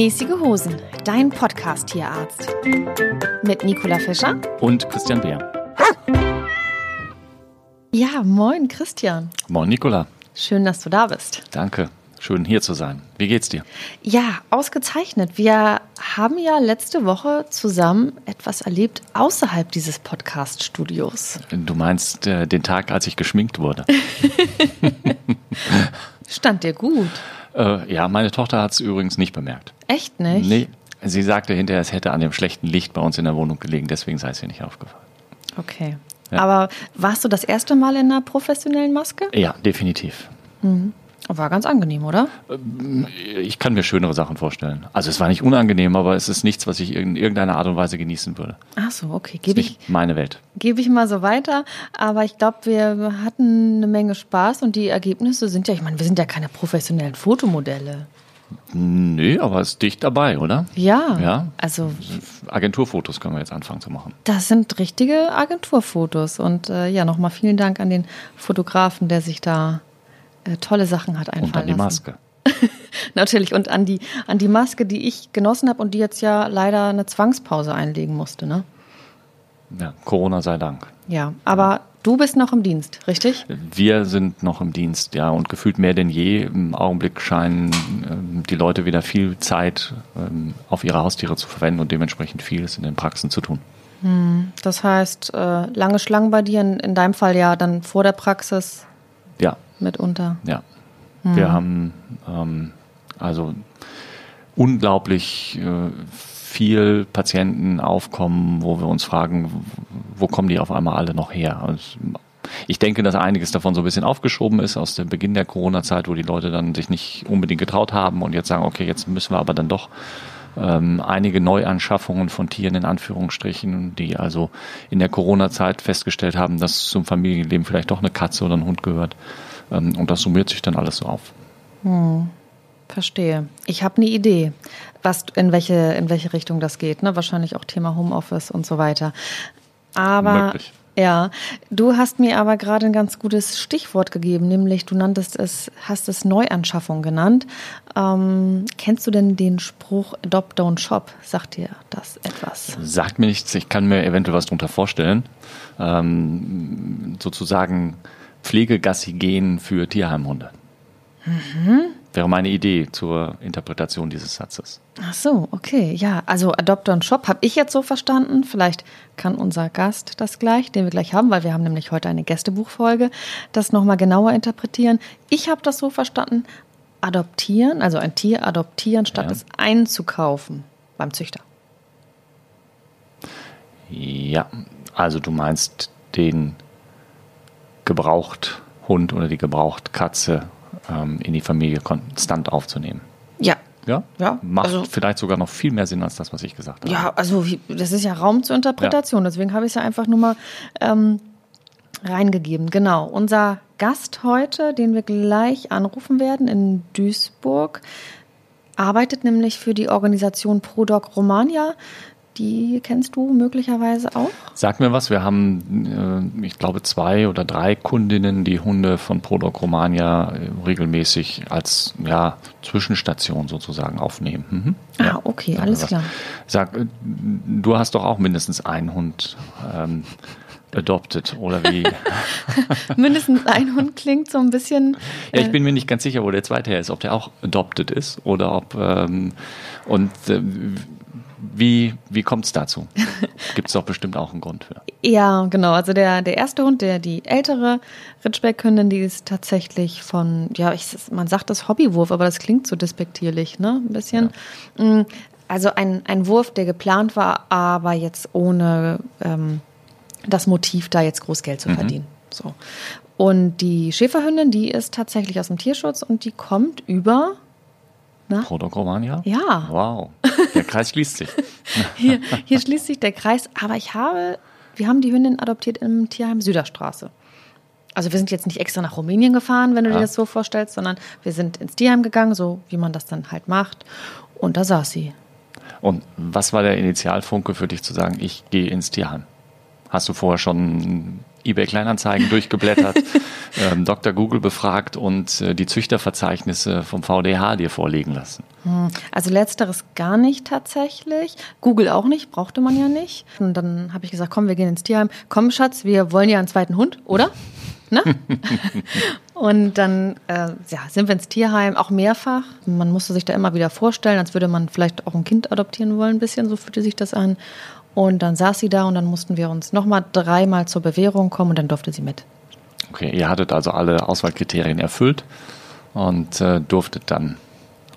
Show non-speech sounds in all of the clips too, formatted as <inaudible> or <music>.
Mäßige Hosen, dein Podcast-Tierarzt. Mit Nicola Fischer und Christian Beer. Ja, moin Christian. Moin Nicola. Schön, dass du da bist. Danke. Schön hier zu sein. Wie geht's dir? Ja, ausgezeichnet. Wir haben ja letzte Woche zusammen etwas erlebt außerhalb dieses Podcast-Studios. Du meinst äh, den Tag, als ich geschminkt wurde? <laughs> Stand dir gut. Äh, ja, meine Tochter hat es übrigens nicht bemerkt. Echt nicht? Nee. Sie sagte hinterher, es hätte an dem schlechten Licht bei uns in der Wohnung gelegen, deswegen sei es ihr nicht aufgefallen. Okay. Ja. Aber warst du das erste Mal in einer professionellen Maske? Ja, definitiv. Mhm. War ganz angenehm, oder? Ich kann mir schönere Sachen vorstellen. Also es war nicht unangenehm, aber es ist nichts, was ich in irgendeiner Art und Weise genießen würde. Ach so, okay. Gebe ich meine Welt. Gebe ich mal so weiter. Aber ich glaube, wir hatten eine Menge Spaß und die Ergebnisse sind ja, ich meine, wir sind ja keine professionellen Fotomodelle. Nö, aber es ist dicht dabei, oder? Ja. Ja. Also Agenturfotos können wir jetzt anfangen zu machen. Das sind richtige Agenturfotos und äh, ja, nochmal vielen Dank an den Fotografen, der sich da äh, tolle Sachen hat einfallen Und an die Maske. <laughs> Natürlich und an die an die Maske, die ich genossen habe und die jetzt ja leider eine Zwangspause einlegen musste, ne? Ja, Corona sei Dank. Ja, aber du bist noch im Dienst, richtig? Wir sind noch im Dienst, ja, und gefühlt mehr denn je. Im Augenblick scheinen ähm, die Leute wieder viel Zeit ähm, auf ihre Haustiere zu verwenden und dementsprechend vieles in den Praxen zu tun. Hm, das heißt, äh, lange Schlangen bei dir, in, in deinem Fall ja dann vor der Praxis ja. Mitunter. Ja. Hm. Wir haben ähm, also unglaublich äh, viel Patienten aufkommen, wo wir uns fragen, wo kommen die auf einmal alle noch her? Und ich denke, dass einiges davon so ein bisschen aufgeschoben ist aus dem Beginn der Corona-Zeit, wo die Leute dann sich nicht unbedingt getraut haben und jetzt sagen, okay, jetzt müssen wir aber dann doch ähm, einige Neuanschaffungen von Tieren in Anführungsstrichen, die also in der Corona-Zeit festgestellt haben, dass zum Familienleben vielleicht doch eine Katze oder ein Hund gehört. Ähm, und das summiert sich dann alles so auf. Hm. Verstehe. Ich habe eine Idee, was in welche in welche Richtung das geht. Ne? Wahrscheinlich auch Thema Homeoffice und so weiter. Aber Möglich. ja, du hast mir aber gerade ein ganz gutes Stichwort gegeben, nämlich du nanntest es, hast es Neuanschaffung genannt. Ähm, kennst du denn den Spruch Adopt Don't Shop? Sagt dir das etwas? Sagt mir nichts. Ich kann mir eventuell was darunter vorstellen. Ähm, sozusagen Pflegegassi gehen für Tierheimhunde. Mhm wäre meine Idee zur Interpretation dieses Satzes. Ach so, okay, ja. Also Adopt und Shop habe ich jetzt so verstanden. Vielleicht kann unser Gast das gleich, den wir gleich haben, weil wir haben nämlich heute eine Gästebuchfolge, das nochmal genauer interpretieren. Ich habe das so verstanden, adoptieren, also ein Tier adoptieren, statt ja. es einzukaufen beim Züchter. Ja, also du meinst den Gebrauchthund oder die Gebrauchtkatze ähm, in die Familie konstant aufzunehmen. Ja. Ja? ja Macht also, vielleicht sogar noch viel mehr Sinn als das, was ich gesagt habe. Ja, also das ist ja Raum zur Interpretation. Ja. Deswegen habe ich es ja einfach nur mal ähm, reingegeben. Genau. Unser Gast heute, den wir gleich anrufen werden in Duisburg, arbeitet nämlich für die Organisation ProDoc Romania. Die kennst du möglicherweise auch? Sag mir was, wir haben, äh, ich glaube, zwei oder drei Kundinnen, die Hunde von Prodoc Romania äh, regelmäßig als ja, Zwischenstation sozusagen aufnehmen. Mhm. Ja, ah, okay, Sag alles klar. Sag, äh, du hast doch auch mindestens einen Hund. Ähm, adopted oder wie? <laughs> Mindestens ein Hund klingt so ein bisschen. Ja, ich bin mir nicht ganz sicher, wo der zweite her ist, ob der auch adopted ist oder ob ähm, und äh, wie, wie kommt es dazu? <laughs> Gibt es doch bestimmt auch einen Grund für. Ja, genau. Also der, der erste Hund, der die ältere Ritschbeck-Hündin, die ist tatsächlich von, ja, ich, man sagt das Hobbywurf, aber das klingt so despektierlich, ne? Ein bisschen. Ja. Mm, also ein, ein Wurf, der geplant war, aber jetzt ohne ähm, das Motiv, da jetzt groß Geld zu mhm. verdienen. So. Und die Schäferhündin, die ist tatsächlich aus dem Tierschutz und die kommt über na? Protokromania? Ja. Wow. Der Kreis schließt sich. <laughs> hier, hier schließt sich der Kreis. Aber ich habe, wir haben die Hündin adoptiert im Tierheim Süderstraße. Also wir sind jetzt nicht extra nach Rumänien gefahren, wenn du ja. dir das so vorstellst, sondern wir sind ins Tierheim gegangen, so wie man das dann halt macht. Und da saß sie. Und was war der Initialfunke für dich zu sagen, ich gehe ins Tierheim? Hast du vorher schon eBay Kleinanzeigen durchgeblättert, <laughs> ähm, Dr. Google befragt und äh, die Züchterverzeichnisse vom VDH dir vorlegen lassen. Hm, also letzteres gar nicht tatsächlich. Google auch nicht, brauchte man ja nicht. Und dann habe ich gesagt, komm, wir gehen ins Tierheim. Komm, Schatz, wir wollen ja einen zweiten Hund, oder? <laughs> Ne? und dann äh, ja, sind wir ins Tierheim, auch mehrfach. Man musste sich da immer wieder vorstellen, als würde man vielleicht auch ein Kind adoptieren wollen, ein bisschen, so fühlte sich das an. Und dann saß sie da und dann mussten wir uns nochmal dreimal zur Bewährung kommen und dann durfte sie mit. Okay, ihr hattet also alle Auswahlkriterien erfüllt und äh, durftet dann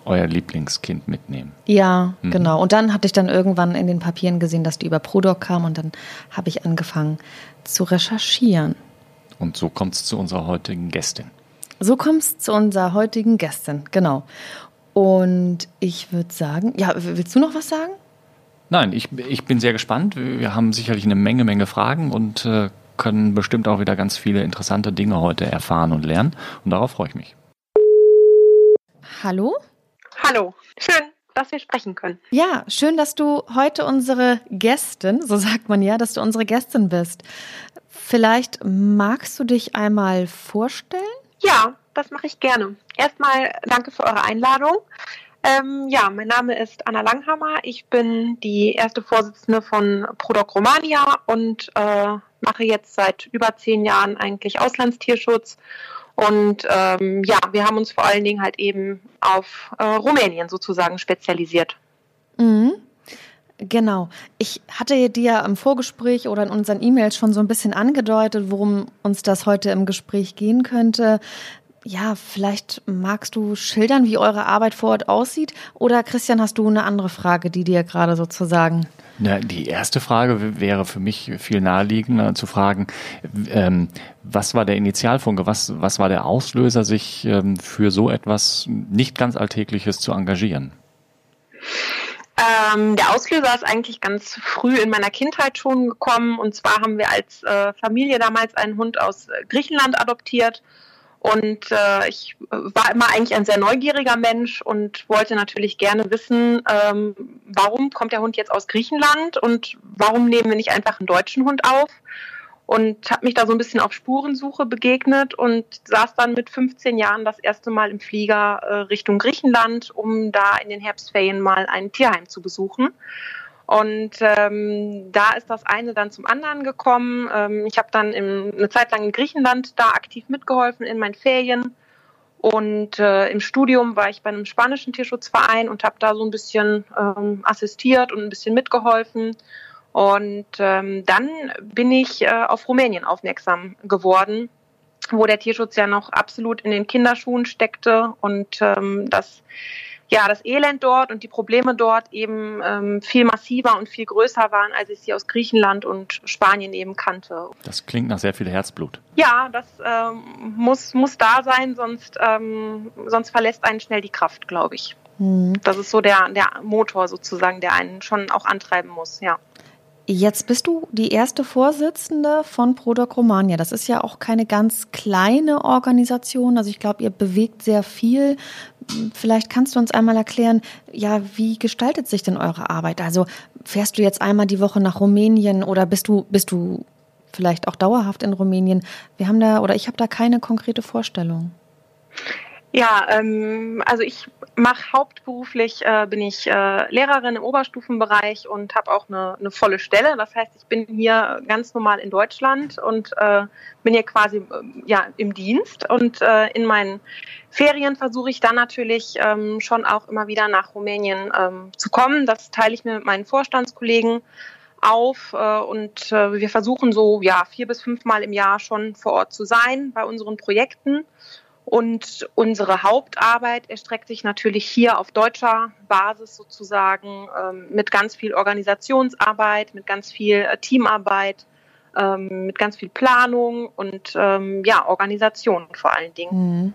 euer Lieblingskind mitnehmen. Ja, mhm. genau. Und dann hatte ich dann irgendwann in den Papieren gesehen, dass die über Prodoc kam und dann habe ich angefangen zu recherchieren. Und so kommt es zu unserer heutigen Gästin. So kommt es zu unserer heutigen Gästin, genau. Und ich würde sagen, ja, willst du noch was sagen? Nein, ich, ich bin sehr gespannt. Wir haben sicherlich eine Menge, Menge Fragen und äh, können bestimmt auch wieder ganz viele interessante Dinge heute erfahren und lernen. Und darauf freue ich mich. Hallo? Hallo, schön, dass wir sprechen können. Ja, schön, dass du heute unsere Gästin, so sagt man ja, dass du unsere Gästin bist. Vielleicht magst du dich einmal vorstellen? Ja, das mache ich gerne. Erstmal danke für eure Einladung. Ähm, ja, mein Name ist Anna Langhammer. Ich bin die erste Vorsitzende von Prodoc Romania und äh, mache jetzt seit über zehn Jahren eigentlich Auslandstierschutz und ähm, ja, wir haben uns vor allen Dingen halt eben auf äh, Rumänien sozusagen spezialisiert. Mhm. Genau. Ich hatte dir im Vorgespräch oder in unseren E-Mails schon so ein bisschen angedeutet, worum uns das heute im Gespräch gehen könnte. Ja, vielleicht magst du schildern, wie eure Arbeit vor Ort aussieht? Oder Christian, hast du eine andere Frage, die dir gerade sozusagen na, die erste Frage wäre für mich viel naheliegender zu fragen, ähm, was war der Initialfunke, was, was war der Auslöser, sich ähm, für so etwas nicht ganz Alltägliches zu engagieren? Ähm, der Auslöser ist eigentlich ganz früh in meiner Kindheit schon gekommen. Und zwar haben wir als äh, Familie damals einen Hund aus äh, Griechenland adoptiert und äh, ich war immer eigentlich ein sehr neugieriger Mensch und wollte natürlich gerne wissen, ähm, warum kommt der Hund jetzt aus Griechenland und warum nehmen wir nicht einfach einen deutschen Hund auf? Und habe mich da so ein bisschen auf Spurensuche begegnet und saß dann mit 15 Jahren das erste Mal im Flieger äh, Richtung Griechenland, um da in den Herbstferien mal ein Tierheim zu besuchen. Und ähm, da ist das eine dann zum anderen gekommen. Ähm, ich habe dann im, eine Zeit lang in Griechenland da aktiv mitgeholfen in meinen Ferien. Und äh, im Studium war ich bei einem spanischen Tierschutzverein und habe da so ein bisschen ähm, assistiert und ein bisschen mitgeholfen. Und ähm, dann bin ich äh, auf Rumänien aufmerksam geworden, wo der Tierschutz ja noch absolut in den Kinderschuhen steckte und ähm, das ja, das Elend dort und die Probleme dort eben ähm, viel massiver und viel größer waren, als ich sie aus Griechenland und Spanien eben kannte. Das klingt nach sehr viel Herzblut. Ja, das ähm, muss, muss da sein, sonst, ähm, sonst verlässt einen schnell die Kraft, glaube ich. Mhm. Das ist so der, der Motor sozusagen, der einen schon auch antreiben muss, ja. Jetzt bist du die erste Vorsitzende von Prodoc Romania. Das ist ja auch keine ganz kleine Organisation. Also ich glaube, ihr bewegt sehr viel. Vielleicht kannst du uns einmal erklären, ja, wie gestaltet sich denn eure Arbeit? Also fährst du jetzt einmal die Woche nach Rumänien oder bist du, bist du vielleicht auch dauerhaft in Rumänien? Wir haben da oder ich habe da keine konkrete Vorstellung. Ja, ähm, also ich mache hauptberuflich, äh, bin ich äh, Lehrerin im Oberstufenbereich und habe auch eine, eine volle Stelle. Das heißt, ich bin hier ganz normal in Deutschland und äh, bin hier quasi äh, ja im Dienst. Und äh, in meinen Ferien versuche ich dann natürlich ähm, schon auch immer wieder nach Rumänien ähm, zu kommen. Das teile ich mir mit meinen Vorstandskollegen auf äh, und äh, wir versuchen so ja vier bis fünfmal im Jahr schon vor Ort zu sein bei unseren Projekten. Und unsere Hauptarbeit erstreckt sich natürlich hier auf deutscher Basis sozusagen ähm, mit ganz viel Organisationsarbeit, mit ganz viel äh, Teamarbeit, ähm, mit ganz viel Planung und ähm, ja, Organisation vor allen Dingen. Mhm.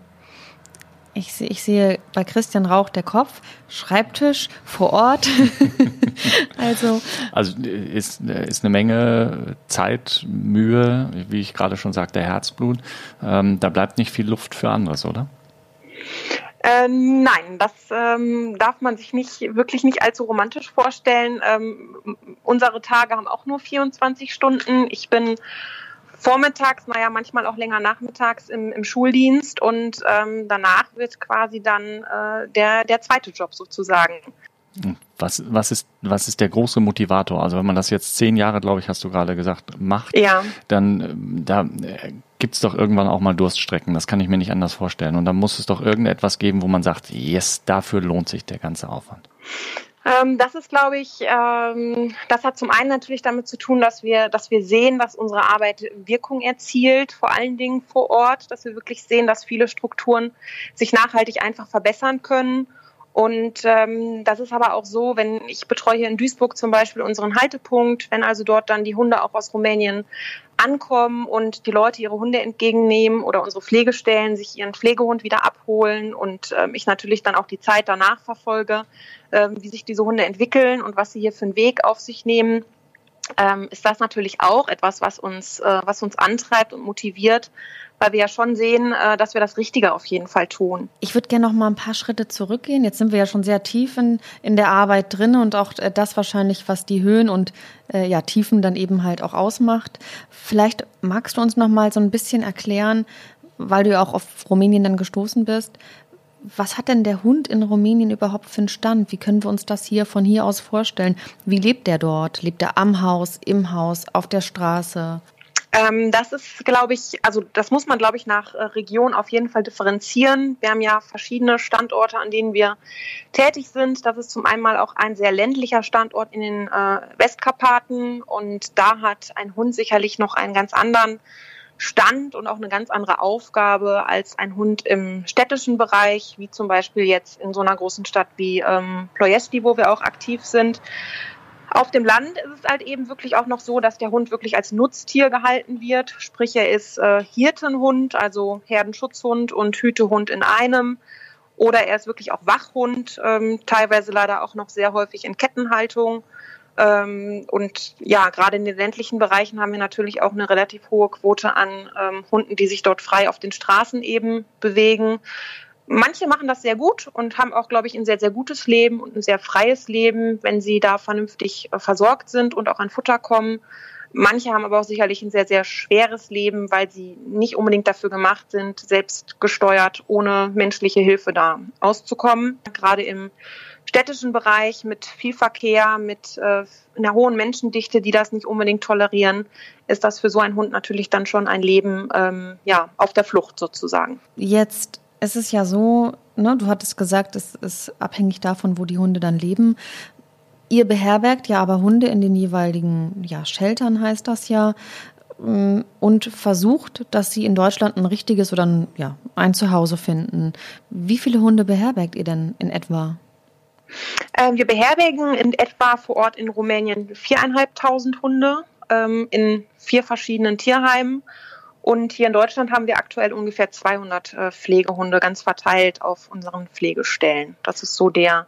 Ich, ich sehe bei Christian Rauch der Kopf, Schreibtisch vor Ort. <laughs> <laughs> also also ist, ist eine Menge Zeit, Mühe, wie ich gerade schon sagte, Herzblut. Ähm, da bleibt nicht viel Luft für anderes, oder? Ähm, nein, das ähm, darf man sich nicht wirklich nicht allzu romantisch vorstellen. Ähm, unsere Tage haben auch nur 24 Stunden. Ich bin vormittags, naja, manchmal auch länger nachmittags im, im Schuldienst und ähm, danach wird quasi dann äh, der, der zweite Job sozusagen. Was, was, ist, was ist der große Motivator? Also wenn man das jetzt zehn Jahre, glaube ich, hast du gerade gesagt, macht, ja. dann ähm, da äh, gibt es doch irgendwann auch mal Durststrecken. Das kann ich mir nicht anders vorstellen. Und dann muss es doch irgendetwas geben, wo man sagt, yes, dafür lohnt sich der ganze Aufwand. Ähm, das ist, glaube ich, ähm, das hat zum einen natürlich damit zu tun, dass wir, dass wir sehen, dass unsere Arbeit Wirkung erzielt, vor allen Dingen vor Ort, dass wir wirklich sehen, dass viele Strukturen sich nachhaltig einfach verbessern können. Und ähm, das ist aber auch so, wenn ich betreue hier in Duisburg zum Beispiel unseren Haltepunkt, wenn also dort dann die Hunde auch aus Rumänien ankommen und die Leute ihre Hunde entgegennehmen oder unsere Pflegestellen sich ihren Pflegehund wieder abholen und ähm, ich natürlich dann auch die Zeit danach verfolge, ähm, wie sich diese Hunde entwickeln und was sie hier für einen Weg auf sich nehmen, ähm, ist das natürlich auch etwas, was uns, äh, was uns antreibt und motiviert, weil wir ja schon sehen, äh, dass wir das Richtige auf jeden Fall tun. Ich würde gerne noch mal ein paar Schritte zurückgehen. Jetzt sind wir ja schon sehr tief in, in der Arbeit drin und auch äh, das wahrscheinlich, was die Höhen und äh, ja, Tiefen dann eben halt auch ausmacht. Vielleicht magst du uns noch mal so ein bisschen erklären, weil du ja auch auf Rumänien dann gestoßen bist. Was hat denn der Hund in Rumänien überhaupt für einen Stand? Wie können wir uns das hier von hier aus vorstellen? Wie lebt der dort? Lebt er am Haus, im Haus, auf der Straße? Ähm, das ist, glaube ich, also das muss man, glaube ich, nach äh, Region auf jeden Fall differenzieren. Wir haben ja verschiedene Standorte, an denen wir tätig sind. Das ist zum einen auch ein sehr ländlicher Standort in den äh, Westkarpaten und da hat ein Hund sicherlich noch einen ganz anderen Stand und auch eine ganz andere Aufgabe als ein Hund im städtischen Bereich, wie zum Beispiel jetzt in so einer großen Stadt wie ähm, Ploiesti, wo wir auch aktiv sind. Auf dem Land ist es halt eben wirklich auch noch so, dass der Hund wirklich als Nutztier gehalten wird. Sprich, er ist äh, Hirtenhund, also Herdenschutzhund und Hütehund in einem. Oder er ist wirklich auch Wachhund, ähm, teilweise leider auch noch sehr häufig in Kettenhaltung. Ähm, und ja, gerade in den ländlichen Bereichen haben wir natürlich auch eine relativ hohe Quote an ähm, Hunden, die sich dort frei auf den Straßen eben bewegen. Manche machen das sehr gut und haben auch, glaube ich, ein sehr, sehr gutes Leben und ein sehr freies Leben, wenn sie da vernünftig äh, versorgt sind und auch an Futter kommen. Manche haben aber auch sicherlich ein sehr, sehr schweres Leben, weil sie nicht unbedingt dafür gemacht sind, selbst gesteuert, ohne menschliche Hilfe da auszukommen. Gerade im städtischen Bereich mit viel Verkehr, mit äh, einer hohen Menschendichte, die das nicht unbedingt tolerieren, ist das für so einen Hund natürlich dann schon ein Leben ähm, ja, auf der Flucht sozusagen. Jetzt es ist ja so, ne, du hattest gesagt, es ist abhängig davon, wo die Hunde dann leben. Ihr beherbergt ja aber Hunde in den jeweiligen ja, Sheltern, heißt das ja, mm, und versucht, dass sie in Deutschland ein richtiges oder ein, ja, ein Zuhause finden. Wie viele Hunde beherbergt ihr denn in etwa? Ähm, wir beherbergen in etwa vor Ort in Rumänien viereinhalbtausend Hunde ähm, in vier verschiedenen Tierheimen und hier in Deutschland haben wir aktuell ungefähr 200 äh, Pflegehunde ganz verteilt auf unseren Pflegestellen. Das ist so der,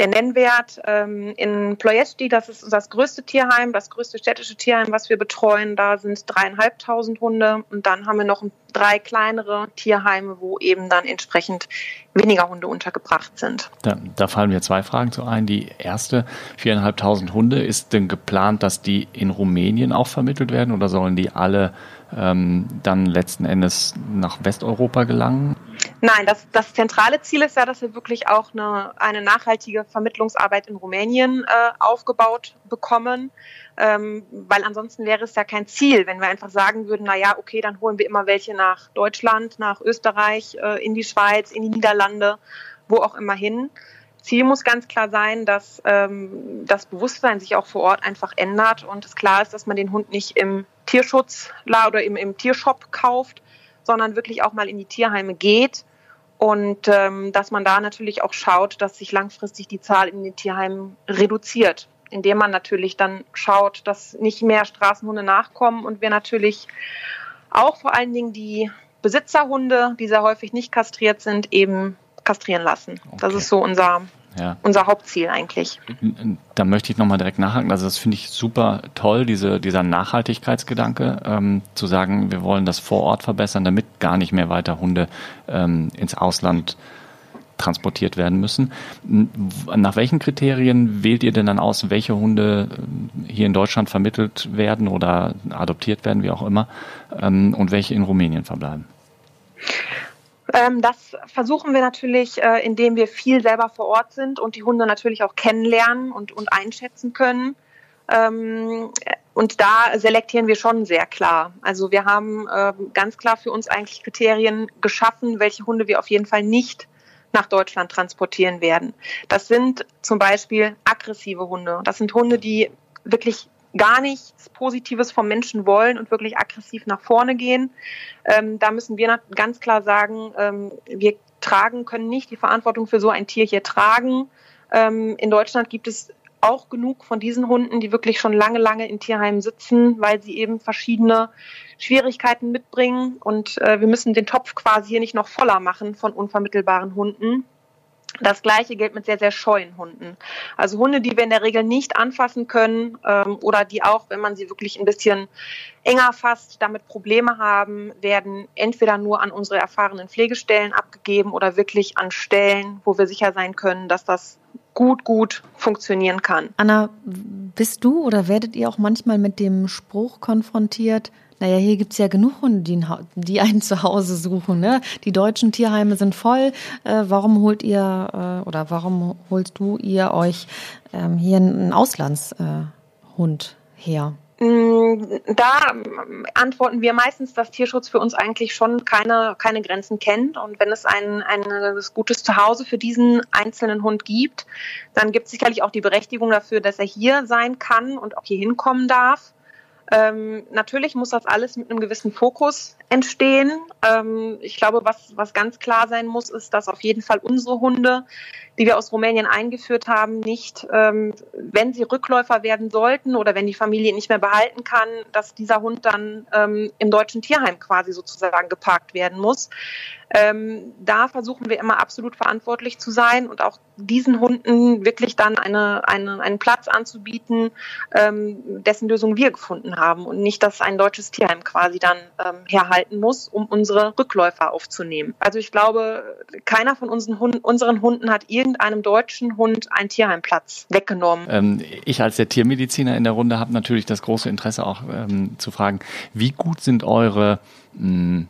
der Nennwert. Ähm, in Ploiesti, das ist das größte Tierheim, das größte städtische Tierheim, was wir betreuen. Da sind dreieinhalbtausend Hunde. Und dann haben wir noch drei kleinere Tierheime, wo eben dann entsprechend weniger Hunde untergebracht sind. Da, da fallen mir zwei Fragen zu ein. Die erste, viereinhalbtausend Hunde, ist denn geplant, dass die in Rumänien auch vermittelt werden oder sollen die alle ähm, dann letzten Endes nach Westeuropa gelangen? Nein, das, das zentrale Ziel ist ja, dass wir wirklich auch eine, eine nachhaltige Vermittlungsarbeit in Rumänien äh, aufgebaut bekommen, ähm, weil ansonsten wäre es ja kein Ziel, wenn wir einfach sagen würden, na ja, okay, dann holen wir immer welche nach Deutschland, nach Österreich, äh, in die Schweiz, in die Niederlande, wo auch immer hin. Ziel muss ganz klar sein, dass ähm, das Bewusstsein sich auch vor Ort einfach ändert und es klar ist, dass man den Hund nicht im Tierschutz oder im, im Tiershop kauft, sondern wirklich auch mal in die Tierheime geht und ähm, dass man da natürlich auch schaut, dass sich langfristig die Zahl in den Tierheimen reduziert, indem man natürlich dann schaut, dass nicht mehr Straßenhunde nachkommen und wir natürlich auch vor allen Dingen die Besitzerhunde, die sehr häufig nicht kastriert sind, eben kastrieren lassen. Okay. Das ist so unser, ja. unser Hauptziel eigentlich. Da möchte ich nochmal direkt nachhaken. Also das finde ich super toll, diese, dieser Nachhaltigkeitsgedanke, ähm, zu sagen, wir wollen das vor Ort verbessern, damit gar nicht mehr weiter Hunde ähm, ins Ausland transportiert werden müssen. Nach welchen Kriterien wählt ihr denn dann aus, welche Hunde äh, hier in Deutschland vermittelt werden oder adoptiert werden, wie auch immer, ähm, und welche in Rumänien verbleiben? Ähm, das versuchen wir natürlich, äh, indem wir viel selber vor Ort sind und die Hunde natürlich auch kennenlernen und, und einschätzen können. Ähm, und da selektieren wir schon sehr klar. Also wir haben äh, ganz klar für uns eigentlich Kriterien geschaffen, welche Hunde wir auf jeden Fall nicht nach Deutschland transportieren werden. Das sind zum Beispiel aggressive Hunde. Das sind Hunde, die wirklich gar nichts Positives vom Menschen wollen und wirklich aggressiv nach vorne gehen. Ähm, da müssen wir ganz klar sagen, ähm, wir tragen, können nicht die Verantwortung für so ein Tier hier tragen. Ähm, in Deutschland gibt es auch genug von diesen Hunden, die wirklich schon lange, lange in Tierheimen sitzen, weil sie eben verschiedene Schwierigkeiten mitbringen. Und äh, wir müssen den Topf quasi hier nicht noch voller machen von unvermittelbaren Hunden. Das gleiche gilt mit sehr, sehr scheuen Hunden. Also Hunde, die wir in der Regel nicht anfassen können ähm, oder die auch, wenn man sie wirklich ein bisschen enger fasst, damit Probleme haben, werden entweder nur an unsere erfahrenen Pflegestellen abgegeben oder wirklich an Stellen, wo wir sicher sein können, dass das gut, gut funktionieren kann. Anna, bist du oder werdet ihr auch manchmal mit dem Spruch konfrontiert, naja, hier gibt es ja genug Hunde, die, die ein <laughs> Zuhause suchen. Ne? Die deutschen Tierheime sind voll. Äh, warum holt ihr äh, oder warum holst du ihr euch ähm, hier einen Auslandshund äh, her? Mm, da antworten wir meistens, dass Tierschutz für uns eigentlich schon keine, keine Grenzen kennt. Und wenn es ein, ein gutes Zuhause für diesen einzelnen Hund gibt, dann gibt es sicherlich auch die Berechtigung dafür, dass er hier sein kann und auch hier hinkommen darf. Ähm, natürlich muss das alles mit einem gewissen Fokus entstehen. Ähm, ich glaube, was, was ganz klar sein muss, ist, dass auf jeden Fall unsere Hunde, die wir aus Rumänien eingeführt haben, nicht, ähm, wenn sie Rückläufer werden sollten oder wenn die Familie nicht mehr behalten kann, dass dieser Hund dann ähm, im deutschen Tierheim quasi sozusagen geparkt werden muss. Ähm, da versuchen wir immer absolut verantwortlich zu sein und auch diesen Hunden wirklich dann eine, eine, einen Platz anzubieten, ähm, dessen Lösung wir gefunden haben und nicht, dass ein deutsches Tierheim quasi dann ähm, herhalten muss, um unsere Rückläufer aufzunehmen. Also ich glaube, keiner von unseren Hunden, unseren Hunden hat irgendeinem deutschen Hund einen Tierheimplatz weggenommen. Ähm, ich als der Tiermediziner in der Runde habe natürlich das große Interesse auch ähm, zu fragen, wie gut sind eure mh, hm,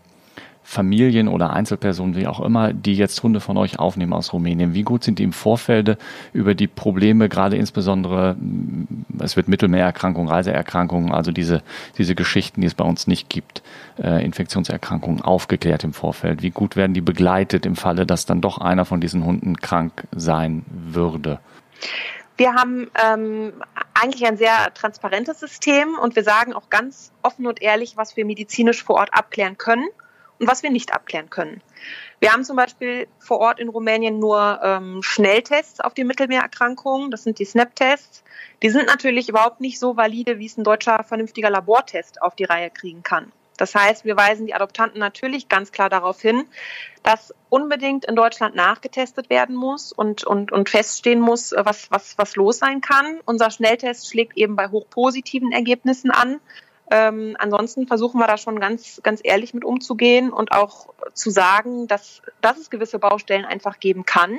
Familien oder Einzelpersonen, wie auch immer, die jetzt Hunde von euch aufnehmen aus Rumänien? Wie gut sind die im Vorfeld über die Probleme, gerade insbesondere, mm, es wird Mittelmeererkrankungen, Reiseerkrankungen, also diese, diese Geschichten, die es bei uns nicht gibt, äh, Infektionserkrankungen aufgeklärt im Vorfeld? Wie gut werden die begleitet im Falle, dass dann doch einer von diesen Hunden krank sein würde? Wir haben ähm, eigentlich ein sehr transparentes System und wir sagen auch ganz offen und ehrlich, was wir medizinisch vor Ort abklären können und was wir nicht abklären können. Wir haben zum Beispiel vor Ort in Rumänien nur ähm, Schnelltests auf die Mittelmeererkrankungen. Das sind die SNAP-Tests. Die sind natürlich überhaupt nicht so valide, wie es ein deutscher vernünftiger Labortest auf die Reihe kriegen kann. Das heißt, wir weisen die Adoptanten natürlich ganz klar darauf hin, dass unbedingt in Deutschland nachgetestet werden muss und, und, und feststehen muss, was, was, was los sein kann. Unser Schnelltest schlägt eben bei hochpositiven Ergebnissen an. Ähm, ansonsten versuchen wir da schon ganz, ganz ehrlich mit umzugehen und auch zu sagen, dass, dass es gewisse Baustellen einfach geben kann.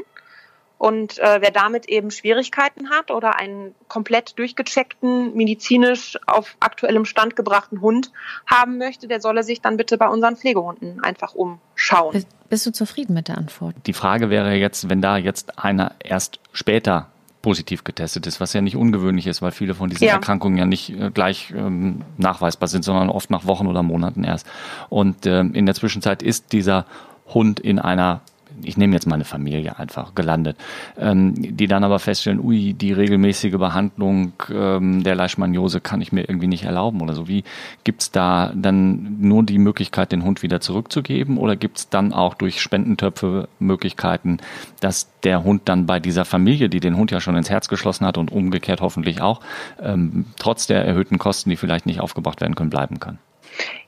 Und äh, wer damit eben Schwierigkeiten hat oder einen komplett durchgecheckten, medizinisch auf aktuellem Stand gebrachten Hund haben möchte, der solle sich dann bitte bei unseren Pflegehunden einfach umschauen. Bist, bist du zufrieden mit der Antwort? Die Frage wäre jetzt, wenn da jetzt einer erst später positiv getestet ist, was ja nicht ungewöhnlich ist, weil viele von diesen ja. Erkrankungen ja nicht äh, gleich ähm, nachweisbar sind, sondern oft nach Wochen oder Monaten erst. Und ähm, in der Zwischenzeit ist dieser Hund in einer ich nehme jetzt meine Familie einfach gelandet, ähm, die dann aber feststellen, ui, die regelmäßige Behandlung ähm, der Leishmaniose kann ich mir irgendwie nicht erlauben oder so. Wie gibt's da dann nur die Möglichkeit, den Hund wieder zurückzugeben oder gibt's dann auch durch Spendentöpfe Möglichkeiten, dass der Hund dann bei dieser Familie, die den Hund ja schon ins Herz geschlossen hat und umgekehrt hoffentlich auch, ähm, trotz der erhöhten Kosten, die vielleicht nicht aufgebracht werden können, bleiben kann?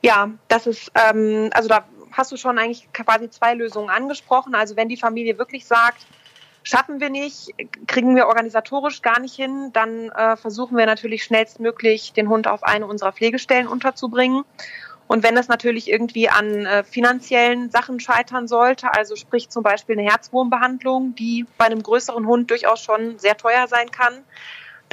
Ja, das ist, ähm, also da hast du schon eigentlich quasi zwei Lösungen angesprochen. Also wenn die Familie wirklich sagt, schaffen wir nicht, kriegen wir organisatorisch gar nicht hin, dann äh, versuchen wir natürlich schnellstmöglich den Hund auf eine unserer Pflegestellen unterzubringen. Und wenn es natürlich irgendwie an äh, finanziellen Sachen scheitern sollte, also sprich zum Beispiel eine Herzwurmbehandlung, die bei einem größeren Hund durchaus schon sehr teuer sein kann,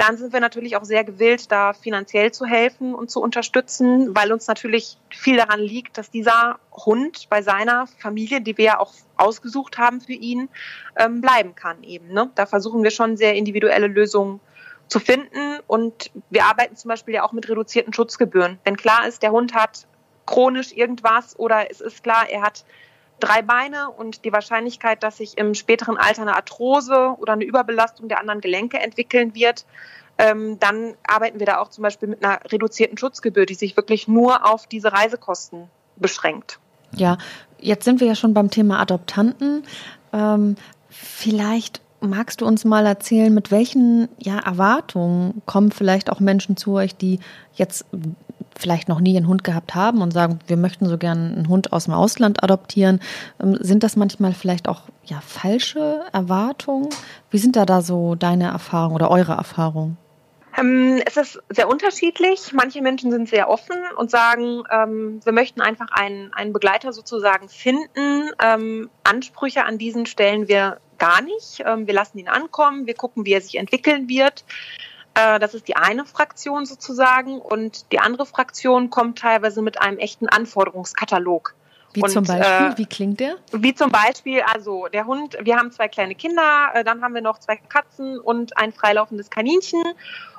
dann sind wir natürlich auch sehr gewillt, da finanziell zu helfen und zu unterstützen, weil uns natürlich viel daran liegt, dass dieser Hund bei seiner Familie, die wir ja auch ausgesucht haben für ihn, ähm, bleiben kann eben. Ne? Da versuchen wir schon sehr individuelle Lösungen zu finden und wir arbeiten zum Beispiel ja auch mit reduzierten Schutzgebühren. Wenn klar ist, der Hund hat chronisch irgendwas oder es ist klar, er hat drei Beine und die Wahrscheinlichkeit, dass sich im späteren Alter eine Arthrose oder eine Überbelastung der anderen Gelenke entwickeln wird, ähm, dann arbeiten wir da auch zum Beispiel mit einer reduzierten Schutzgebühr, die sich wirklich nur auf diese Reisekosten beschränkt. Ja, jetzt sind wir ja schon beim Thema Adoptanten. Ähm, vielleicht magst du uns mal erzählen, mit welchen ja, Erwartungen kommen vielleicht auch Menschen zu euch, die jetzt vielleicht noch nie einen Hund gehabt haben und sagen, wir möchten so gern einen Hund aus dem Ausland adoptieren. Ähm, sind das manchmal vielleicht auch ja, falsche Erwartungen? Wie sind da da so deine Erfahrungen oder eure Erfahrungen? Ähm, es ist sehr unterschiedlich. Manche Menschen sind sehr offen und sagen, ähm, wir möchten einfach einen, einen Begleiter sozusagen finden. Ähm, Ansprüche an diesen stellen wir gar nicht. Ähm, wir lassen ihn ankommen, wir gucken, wie er sich entwickeln wird. Äh, das ist die eine Fraktion sozusagen. Und die andere Fraktion kommt teilweise mit einem echten Anforderungskatalog. Wie und, zum Beispiel? Äh, wie klingt der? Wie zum Beispiel, also der Hund, wir haben zwei kleine Kinder, äh, dann haben wir noch zwei Katzen und ein freilaufendes Kaninchen.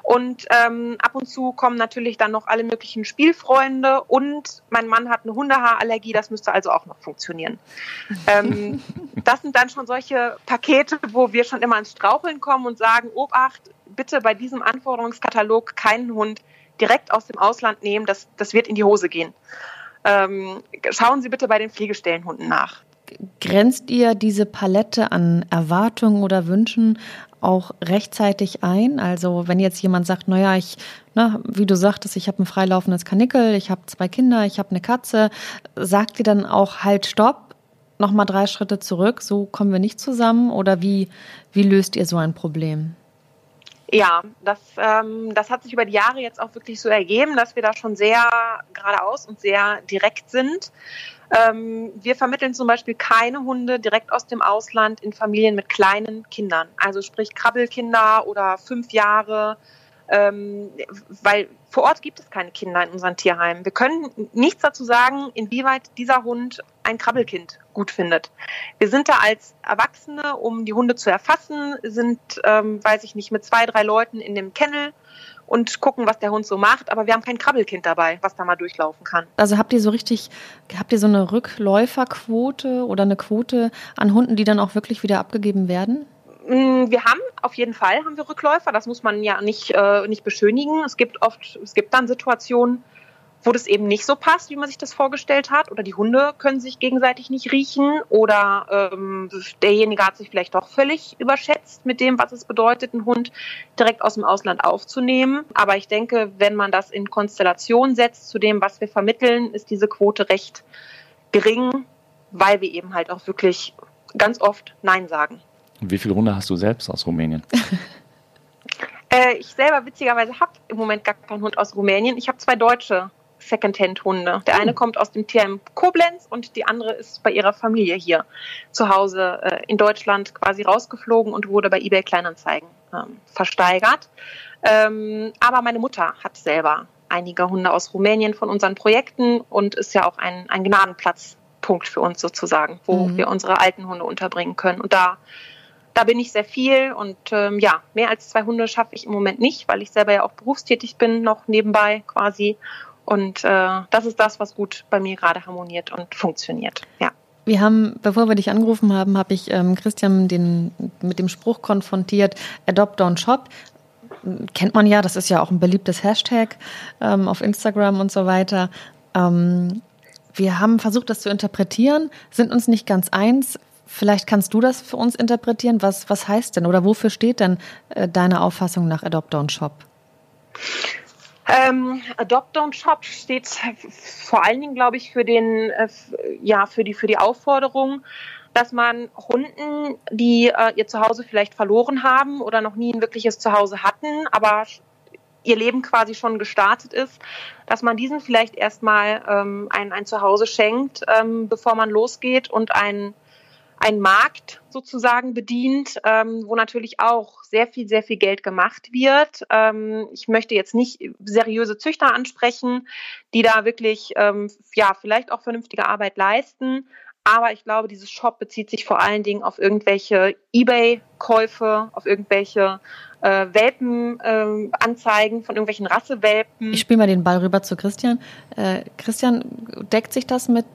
Und ähm, ab und zu kommen natürlich dann noch alle möglichen Spielfreunde und mein Mann hat eine Hundehaarallergie, das müsste also auch noch funktionieren. ähm, <laughs> das sind dann schon solche Pakete, wo wir schon immer ins Straucheln kommen und sagen, Obacht, bitte bei diesem Anforderungskatalog keinen Hund direkt aus dem Ausland nehmen, das, das wird in die Hose gehen. Ähm, schauen Sie bitte bei den Pflegestellenhunden nach. Grenzt ihr diese Palette an Erwartungen oder Wünschen auch rechtzeitig ein? Also wenn jetzt jemand sagt, naja, ich, na, wie du sagtest, ich habe ein freilaufendes Kanickel, ich habe zwei Kinder, ich habe eine Katze, sagt ihr dann auch halt Stopp, nochmal drei Schritte zurück, so kommen wir nicht zusammen? Oder wie, wie löst ihr so ein Problem? Ja, das, ähm, das hat sich über die Jahre jetzt auch wirklich so ergeben, dass wir da schon sehr geradeaus und sehr direkt sind. Ähm, wir vermitteln zum Beispiel keine Hunde direkt aus dem Ausland in Familien mit kleinen Kindern, also sprich Krabbelkinder oder fünf Jahre, ähm, weil vor Ort gibt es keine Kinder in unseren Tierheimen. Wir können nichts dazu sagen, inwieweit dieser Hund ein Krabbelkind gut findet. Wir sind da als Erwachsene, um die Hunde zu erfassen, sind, ähm, weiß ich nicht, mit zwei, drei Leuten in dem Kennel und gucken, was der Hund so macht. Aber wir haben kein Krabbelkind dabei, was da mal durchlaufen kann. Also habt ihr so richtig, habt ihr so eine Rückläuferquote oder eine Quote an Hunden, die dann auch wirklich wieder abgegeben werden? Mm, wir haben auf jeden Fall haben wir Rückläufer. Das muss man ja nicht, äh, nicht beschönigen. Es gibt oft, es gibt dann Situationen, wo das eben nicht so passt, wie man sich das vorgestellt hat, oder die Hunde können sich gegenseitig nicht riechen, oder ähm, derjenige hat sich vielleicht doch völlig überschätzt mit dem, was es bedeutet, einen Hund direkt aus dem Ausland aufzunehmen. Aber ich denke, wenn man das in Konstellation setzt zu dem, was wir vermitteln, ist diese Quote recht gering, weil wir eben halt auch wirklich ganz oft Nein sagen. Wie viele Hunde hast du selbst aus Rumänien? <laughs> äh, ich selber witzigerweise habe im Moment gar keinen Hund aus Rumänien. Ich habe zwei deutsche Secondhand-Hunde. Der eine oh. kommt aus dem TM Koblenz und die andere ist bei ihrer Familie hier zu Hause äh, in Deutschland quasi rausgeflogen und wurde bei eBay Kleinanzeigen ähm, versteigert. Ähm, aber meine Mutter hat selber einige Hunde aus Rumänien von unseren Projekten und ist ja auch ein, ein Gnadenplatzpunkt für uns sozusagen, wo mhm. wir unsere alten Hunde unterbringen können. Und da da bin ich sehr viel und ähm, ja, mehr als zwei Hunde schaffe ich im Moment nicht, weil ich selber ja auch berufstätig bin, noch nebenbei quasi. Und äh, das ist das, was gut bei mir gerade harmoniert und funktioniert. Ja. Wir haben, bevor wir dich angerufen haben, habe ich ähm, Christian den, mit dem Spruch konfrontiert, Adopt Don't Shop. Kennt man ja, das ist ja auch ein beliebtes Hashtag ähm, auf Instagram und so weiter. Ähm, wir haben versucht, das zu interpretieren, sind uns nicht ganz eins. Vielleicht kannst du das für uns interpretieren. Was, was heißt denn oder wofür steht denn äh, deine Auffassung nach Adopt Don't Shop? Ähm, Adopt Don't Shop steht vor allen Dingen, glaube ich, für den, äh, ja, für die, für die Aufforderung, dass man Hunden, die äh, ihr Zuhause vielleicht verloren haben oder noch nie ein wirkliches Zuhause hatten, aber ihr Leben quasi schon gestartet ist, dass man diesen vielleicht erstmal ähm, ein, ein Zuhause schenkt, ähm, bevor man losgeht und ein ein Markt sozusagen bedient, ähm, wo natürlich auch sehr viel, sehr viel Geld gemacht wird. Ähm, ich möchte jetzt nicht seriöse Züchter ansprechen, die da wirklich, ähm, ja, vielleicht auch vernünftige Arbeit leisten. Aber ich glaube, dieses Shop bezieht sich vor allen Dingen auf irgendwelche Ebay-Käufe, auf irgendwelche äh, Welpenanzeigen äh, von irgendwelchen Rassewelpen. Ich spiele mal den Ball rüber zu Christian. Äh, Christian, deckt sich das mit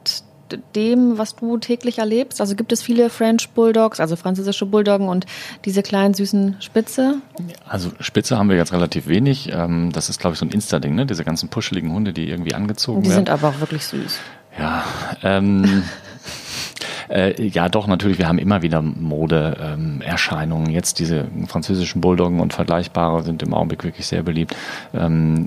dem, was du täglich erlebst? Also gibt es viele French Bulldogs, also französische Bulldoggen und diese kleinen süßen Spitze? Also Spitze haben wir jetzt relativ wenig. Ähm, das ist, glaube ich, so ein Insta-Ding, ne? Diese ganzen puscheligen Hunde, die irgendwie angezogen die werden. Die sind aber auch wirklich süß. Ja, ähm, <laughs> Äh, ja, doch, natürlich. Wir haben immer wieder Modeerscheinungen. Ähm, Jetzt diese französischen Bulldoggen und vergleichbare sind im Augenblick wirklich sehr beliebt. Ähm,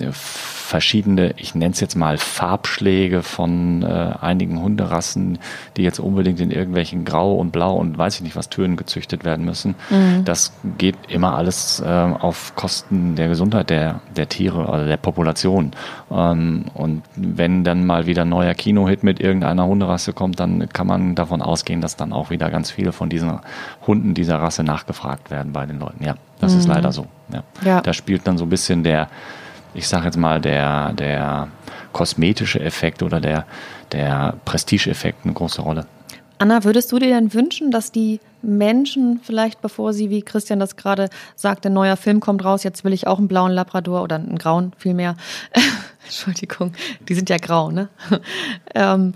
verschiedene, ich nenne es jetzt mal Farbschläge von äh, einigen Hunderassen, die jetzt unbedingt in irgendwelchen Grau und Blau und weiß ich nicht was Tönen gezüchtet werden müssen. Mhm. Das geht immer alles äh, auf Kosten der Gesundheit der, der Tiere oder der Population. Ähm, und wenn dann mal wieder ein neuer Kinohit mit irgendeiner Hunderasse kommt, dann kann man davon ausgehen, dass dann auch wieder ganz viele von diesen Hunden dieser Rasse nachgefragt werden bei den Leuten. Ja, das mhm. ist leider so. Ja. ja. Da spielt dann so ein bisschen der ich sage jetzt mal, der, der kosmetische Effekt oder der, der Prestige-Effekt eine große Rolle. Anna, würdest du dir denn wünschen, dass die Menschen vielleicht, bevor sie, wie Christian das gerade sagt, ein neuer Film kommt raus, jetzt will ich auch einen blauen Labrador oder einen grauen vielmehr. <laughs> Entschuldigung, die sind ja grau, ne? <laughs> ähm,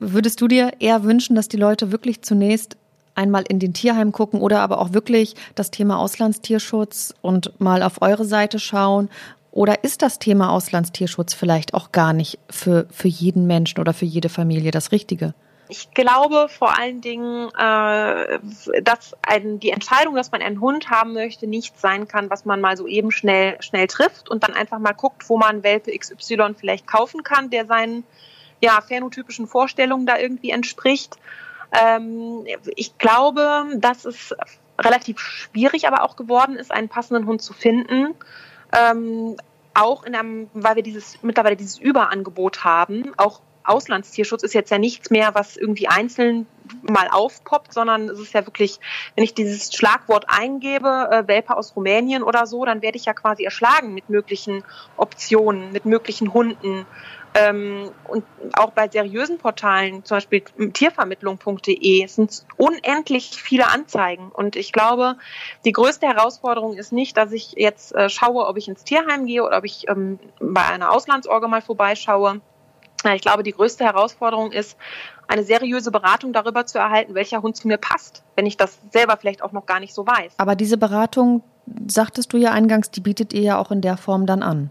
würdest du dir eher wünschen, dass die Leute wirklich zunächst einmal in den Tierheim gucken oder aber auch wirklich das Thema Auslandstierschutz und mal auf eure Seite schauen oder ist das Thema Auslandstierschutz vielleicht auch gar nicht für, für jeden Menschen oder für jede Familie das Richtige? Ich glaube vor allen Dingen, äh, dass ein, die Entscheidung, dass man einen Hund haben möchte, nicht sein kann, was man mal so eben schnell, schnell trifft und dann einfach mal guckt, wo man Welpe XY vielleicht kaufen kann, der seinen ja, phänotypischen Vorstellungen da irgendwie entspricht. Ähm, ich glaube, dass es relativ schwierig aber auch geworden ist, einen passenden Hund zu finden ähm, auch in einem, weil wir dieses mittlerweile dieses Überangebot haben, auch Auslandstierschutz ist jetzt ja nichts mehr, was irgendwie einzeln mal aufpoppt, sondern es ist ja wirklich, wenn ich dieses Schlagwort eingebe, äh, Welpe aus Rumänien oder so, dann werde ich ja quasi erschlagen mit möglichen Optionen, mit möglichen Hunden. Ähm, und auch bei seriösen Portalen, zum Beispiel tiervermittlung.de, sind unendlich viele Anzeigen. Und ich glaube, die größte Herausforderung ist nicht, dass ich jetzt äh, schaue, ob ich ins Tierheim gehe oder ob ich ähm, bei einer Auslandsorge mal vorbeischaue. Ich glaube, die größte Herausforderung ist, eine seriöse Beratung darüber zu erhalten, welcher Hund zu mir passt, wenn ich das selber vielleicht auch noch gar nicht so weiß. Aber diese Beratung, sagtest du ja eingangs, die bietet ihr ja auch in der Form dann an.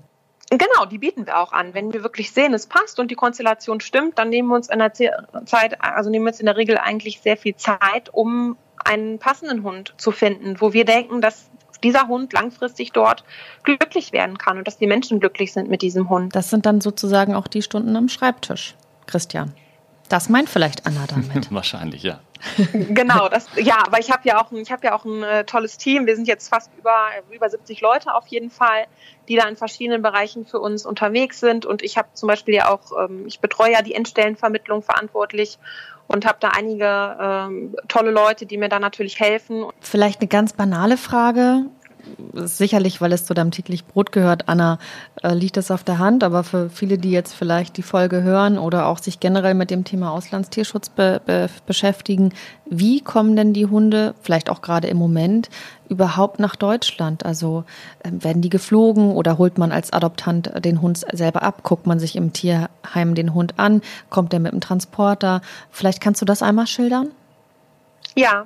Genau, die bieten wir auch an. Wenn wir wirklich sehen, es passt und die Konstellation stimmt, dann nehmen wir uns in der Zeit, also nehmen wir uns in der Regel eigentlich sehr viel Zeit, um einen passenden Hund zu finden, wo wir denken, dass dieser Hund langfristig dort glücklich werden kann und dass die Menschen glücklich sind mit diesem Hund. Das sind dann sozusagen auch die Stunden am Schreibtisch, Christian. Das meint vielleicht Anna damit. <laughs> Wahrscheinlich, ja. Genau, das, ja, aber ich habe ja auch, ich habe ja auch ein äh, tolles Team. Wir sind jetzt fast über, über 70 Leute auf jeden Fall, die da in verschiedenen Bereichen für uns unterwegs sind. Und ich habe zum Beispiel ja auch, ähm, ich betreue ja die Endstellenvermittlung verantwortlich und habe da einige ähm, tolle Leute, die mir da natürlich helfen. Vielleicht eine ganz banale Frage sicherlich, weil es zu deinem täglich Brot gehört, Anna, äh, liegt das auf der Hand. Aber für viele, die jetzt vielleicht die Folge hören oder auch sich generell mit dem Thema Auslandstierschutz be be beschäftigen, wie kommen denn die Hunde, vielleicht auch gerade im Moment, überhaupt nach Deutschland? Also äh, werden die geflogen oder holt man als Adoptant den Hund selber ab? Guckt man sich im Tierheim den Hund an? Kommt er mit dem Transporter? Vielleicht kannst du das einmal schildern? Ja,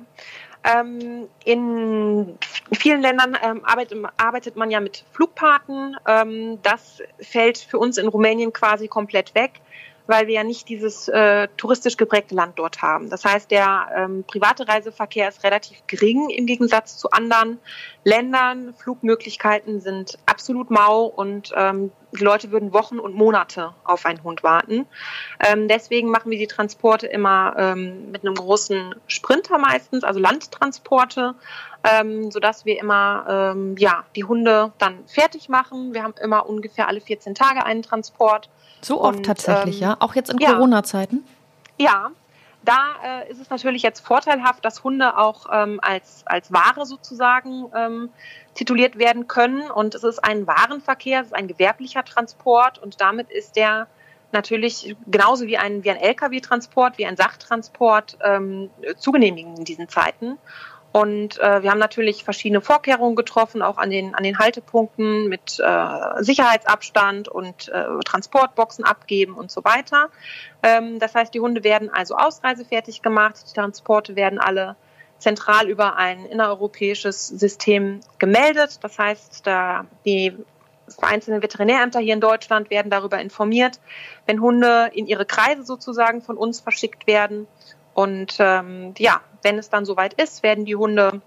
ähm, in vielen Ländern ähm, arbeitet, arbeitet, man ja mit Flugpaten. Ähm, das fällt für uns in Rumänien quasi komplett weg weil wir ja nicht dieses äh, touristisch geprägte Land dort haben. Das heißt, der ähm, private Reiseverkehr ist relativ gering im Gegensatz zu anderen Ländern. Flugmöglichkeiten sind absolut mau und ähm, die Leute würden Wochen und Monate auf einen Hund warten. Ähm, deswegen machen wir die Transporte immer ähm, mit einem großen Sprinter meistens, also Landtransporte. ähm, sodass wir immer ähm, ja, die Hunde dann fertig machen. Wir haben immer ungefähr alle 14 Tage einen Transport. So oft Und, tatsächlich, ähm, ja? Auch jetzt in ja. Corona-Zeiten? Ja, da äh, ist es natürlich jetzt vorteilhaft, dass Hunde auch ähm, als, als Ware sozusagen ähm, tituliert werden können. Und es ist ein Warenverkehr, es ist ein gewerblicher Transport und damit ist der natürlich genauso wie ein, wie ein Lkw-Transport, wie ein Sachtransport ähm, zu genehmigen in diesen Zeiten. Und äh, wir haben natürlich verschiedene Vorkehrungen getroffen, auch an den, an den Haltepunkten mit äh, Sicherheitsabstand und äh, Transportboxen abgeben und so weiter. Ähm, das heißt, die Hunde werden also ausreisefertig gemacht, die Transporte werden alle zentral über ein innereuropäisches System gemeldet. Das heißt, da die einzelnen Veterinärämter hier in Deutschland werden darüber informiert, wenn Hunde in ihre Kreise sozusagen von uns verschickt werden. Und ähm, ja, wenn es dann soweit ist, werden die Hunde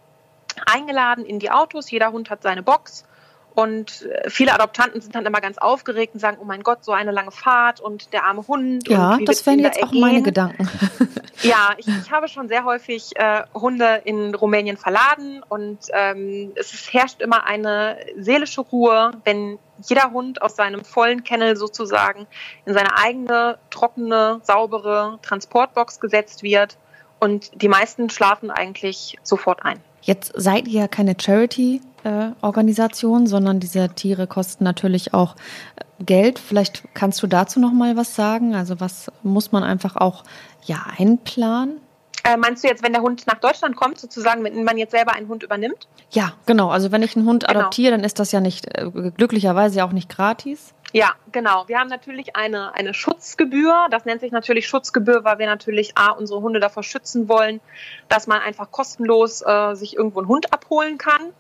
eingeladen in die Autos. Jeder Hund hat seine Box und äh, viele Adoptanten sind dann immer ganz aufgeregt und sagen, oh mein Gott, so eine lange Fahrt und der arme Hund. Ja, das wären jetzt auch meine Gedanken. <laughs> ja, ich, ich, habe schon sehr häufig äh, Hunde in Rumänien verladen und ähm, es herrscht immer eine seelische Ruhe, wenn jeder Hund aus seinem vollen Kennel sozusagen in seine eigene, trockene, saubere Transportbox gesetzt wird und die meisten schlafen eigentlich sofort ein. Jetzt seid ihr ja keine Charity-Organisation, sondern diese Tiere kosten natürlich auch äh, Geld. Vielleicht kannst du dazu noch mal was sagen. Also was muss man einfach auch ja einplanen? Äh, meinst du jetzt, wenn der Hund nach Deutschland kommt, sozusagen, wenn man jetzt selber einen Hund übernimmt? Ja, genau. Also wenn ich einen Hund genau. adoptiere, dann ist das ja nicht äh, glücklicherweise auch nicht gratis. Ja, genau. Wir haben natürlich eine, eine Schutzgebühr. Das nennt sich natürlich Schutzgebühr, weil wir natürlich A, unsere Hunde davor schützen wollen, dass man einfach kostenlos äh, sich irgendwo einen Hund abholen kann.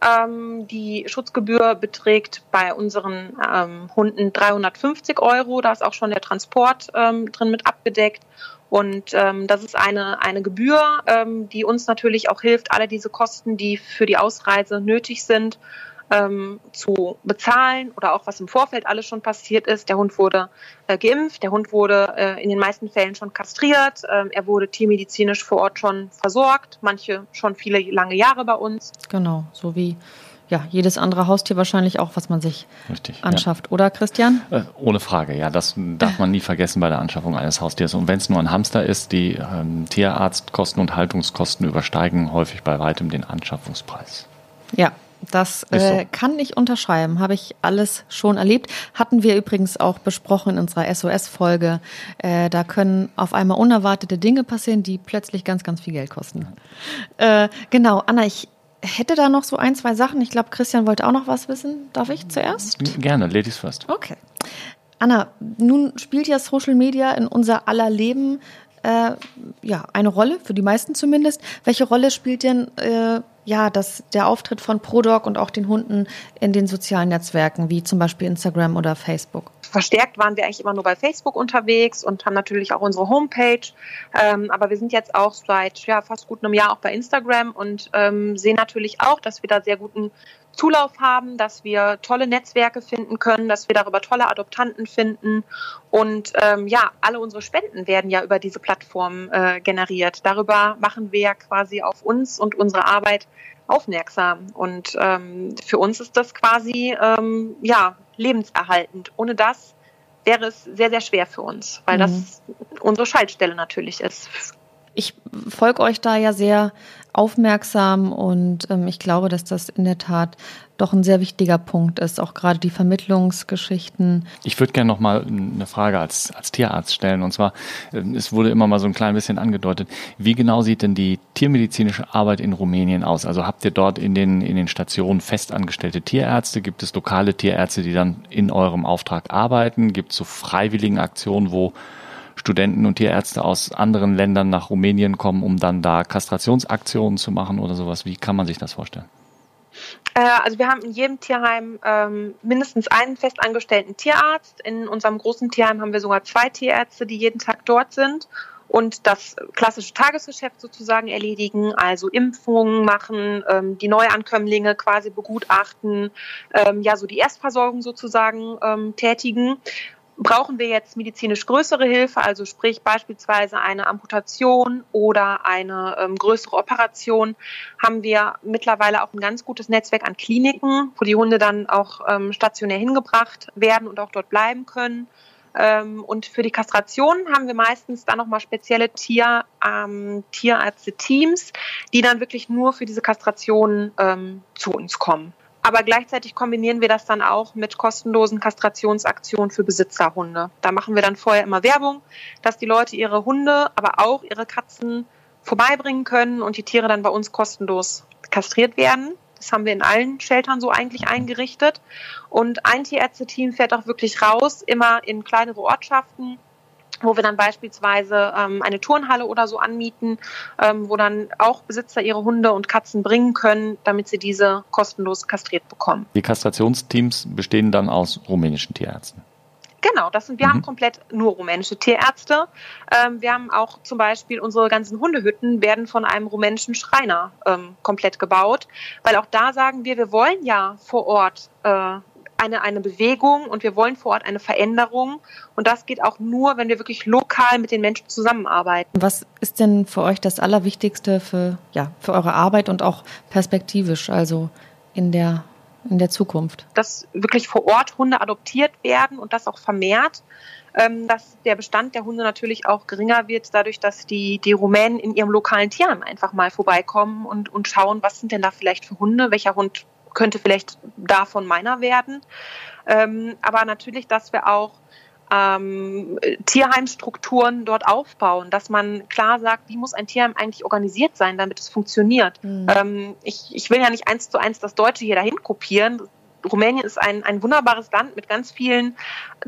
Ähm, die Schutzgebühr beträgt bei unseren ähm, Hunden 350 Euro. Da ist auch schon der Transport ähm, drin mit abgedeckt. Und ähm, das ist eine, eine Gebühr, ähm, die uns natürlich auch hilft, alle diese Kosten, die für die Ausreise nötig sind, ähm, zu bezahlen oder auch was im Vorfeld alles schon passiert ist. Der Hund wurde äh, geimpft, der Hund wurde äh, in den meisten Fällen schon kastriert, äh, er wurde tiermedizinisch vor Ort schon versorgt, manche schon viele lange Jahre bei uns. Genau, so wie ja, jedes andere Haustier wahrscheinlich auch, was man sich Richtig, anschafft, ja. oder Christian? Äh, ohne Frage, ja. Das darf man nie vergessen bei der Anschaffung eines Haustiers. Und wenn es nur ein Hamster ist, die ähm, Tierarztkosten und Haltungskosten übersteigen häufig bei weitem den Anschaffungspreis. Ja, das äh, kann ich unterschreiben, habe ich alles schon erlebt. Hatten wir übrigens auch besprochen in unserer SOS-Folge. Äh, da können auf einmal unerwartete Dinge passieren, die plötzlich ganz, ganz viel Geld kosten. Äh, genau, Anna, ich hätte da noch so ein, zwei Sachen. Ich glaube, Christian wollte auch noch was wissen. Darf ich zuerst? Gerne, Ladies first. Okay. Anna, nun spielt ja Social Media in unser aller Leben äh, ja eine Rolle, für die meisten zumindest. Welche Rolle spielt denn äh, ja, dass der Auftritt von ProDog und auch den Hunden in den sozialen Netzwerken, wie zum Beispiel Instagram oder Facebook? Verstärkt waren wir eigentlich immer nur bei Facebook unterwegs und haben natürlich auch unsere Homepage. Ähm, aber wir sind jetzt auch seit ja, fast gut einem Jahr auch bei Instagram und ähm, sehen natürlich auch, dass wir da sehr guten Zulauf haben, dass wir tolle Netzwerke finden können, dass wir darüber tolle Adoptanten finden. Und ähm, ja, alle unsere Spenden werden ja über diese Plattform äh, generiert. Darüber machen wir ja quasi auf uns und unsere Arbeit aufmerksam. Und ähm, für uns ist das quasi ähm, ja lebenserhaltend. Ohne das wäre es sehr, sehr schwer für uns, weil mhm. das unsere Schaltstelle natürlich ist ich folge euch da ja sehr aufmerksam und ähm, ich glaube, dass das in der Tat doch ein sehr wichtiger Punkt ist, auch gerade die Vermittlungsgeschichten. Ich würde gerne noch mal eine Frage als, als Tierarzt stellen und zwar, äh, es wurde immer mal so ein klein bisschen angedeutet, wie genau sieht denn die tiermedizinische Arbeit in Rumänien aus? Also habt ihr dort in den, in den Stationen festangestellte Tierärzte? Gibt es lokale Tierärzte, die dann in eurem Auftrag arbeiten? Gibt es so freiwilligen Aktionen, wo Studenten und Tierärzte aus anderen Ländern nach Rumänien kommen, um dann da Kastrationsaktionen zu machen oder sowas. Wie kann man sich das vorstellen? Äh, also wir haben in jedem Tierheim ähm, mindestens einen festangestellten Tierarzt. In unserem großen Tierheim haben wir sogar zwei Tierärzte, die jeden Tag dort sind und das klassische Tagesgeschäft sozusagen erledigen, also Impfungen machen, ähm, die Neuankömmlinge quasi begutachten, ähm, ja so die Erstversorgung sozusagen ähm, tätigen. Brauchen wir jetzt medizinisch größere Hilfe, also sprich beispielsweise eine Amputation oder eine ähm, größere Operation, haben wir mittlerweile auch ein ganz gutes Netzwerk an Kliniken, wo die Hunde dann auch ähm, stationär hingebracht werden und auch dort bleiben können. Ähm, und für die Kastration haben wir meistens dann nochmal spezielle Tier, ähm, Tierärzte-Teams, die dann wirklich nur für diese Kastration ähm, zu uns kommen. Aber gleichzeitig kombinieren wir das dann auch mit kostenlosen Kastrationsaktionen für Besitzerhunde. Da machen wir dann vorher immer Werbung, dass die Leute ihre Hunde, aber auch ihre Katzen vorbeibringen können und die Tiere dann bei uns kostenlos kastriert werden. Das haben wir in allen Sheltern so eigentlich eingerichtet. Und ein Tierärzte-Team fährt auch wirklich raus, immer in kleinere Ortschaften, wo wir dann beispielsweise ähm, eine Turnhalle oder so anmieten, ähm, wo dann auch Besitzer ihre Hunde und Katzen bringen können, damit sie diese kostenlos kastriert bekommen. Die Kastrationsteams bestehen dann aus rumänischen Tierärzten. Genau, das sind, wir mhm. haben komplett nur rumänische Tierärzte. Ähm, wir haben auch zum Beispiel unsere ganzen Hundehütten werden von einem rumänischen Schreiner ähm, komplett gebaut, weil auch da sagen wir, wir wollen ja vor Ort äh, eine, eine Bewegung und wir wollen vor Ort eine Veränderung. Und das geht auch nur, wenn wir wirklich lokal mit den Menschen zusammenarbeiten. Was ist denn für euch das Allerwichtigste für, ja, für eure Arbeit und auch perspektivisch, also in der, in der Zukunft? Dass wirklich vor Ort Hunde adoptiert werden und das auch vermehrt ähm, dass der Bestand der Hunde natürlich auch geringer wird, dadurch, dass die, die Rumänen in ihrem lokalen Tierheim einfach mal vorbeikommen und, und schauen, was sind denn da vielleicht für Hunde, welcher Hund könnte vielleicht davon meiner werden. Ähm, aber natürlich, dass wir auch ähm, Tierheimstrukturen dort aufbauen, dass man klar sagt, wie muss ein Tierheim eigentlich organisiert sein, damit es funktioniert. Mhm. Ähm, ich, ich will ja nicht eins zu eins das Deutsche hier dahin kopieren. Rumänien ist ein, ein wunderbares Land mit ganz vielen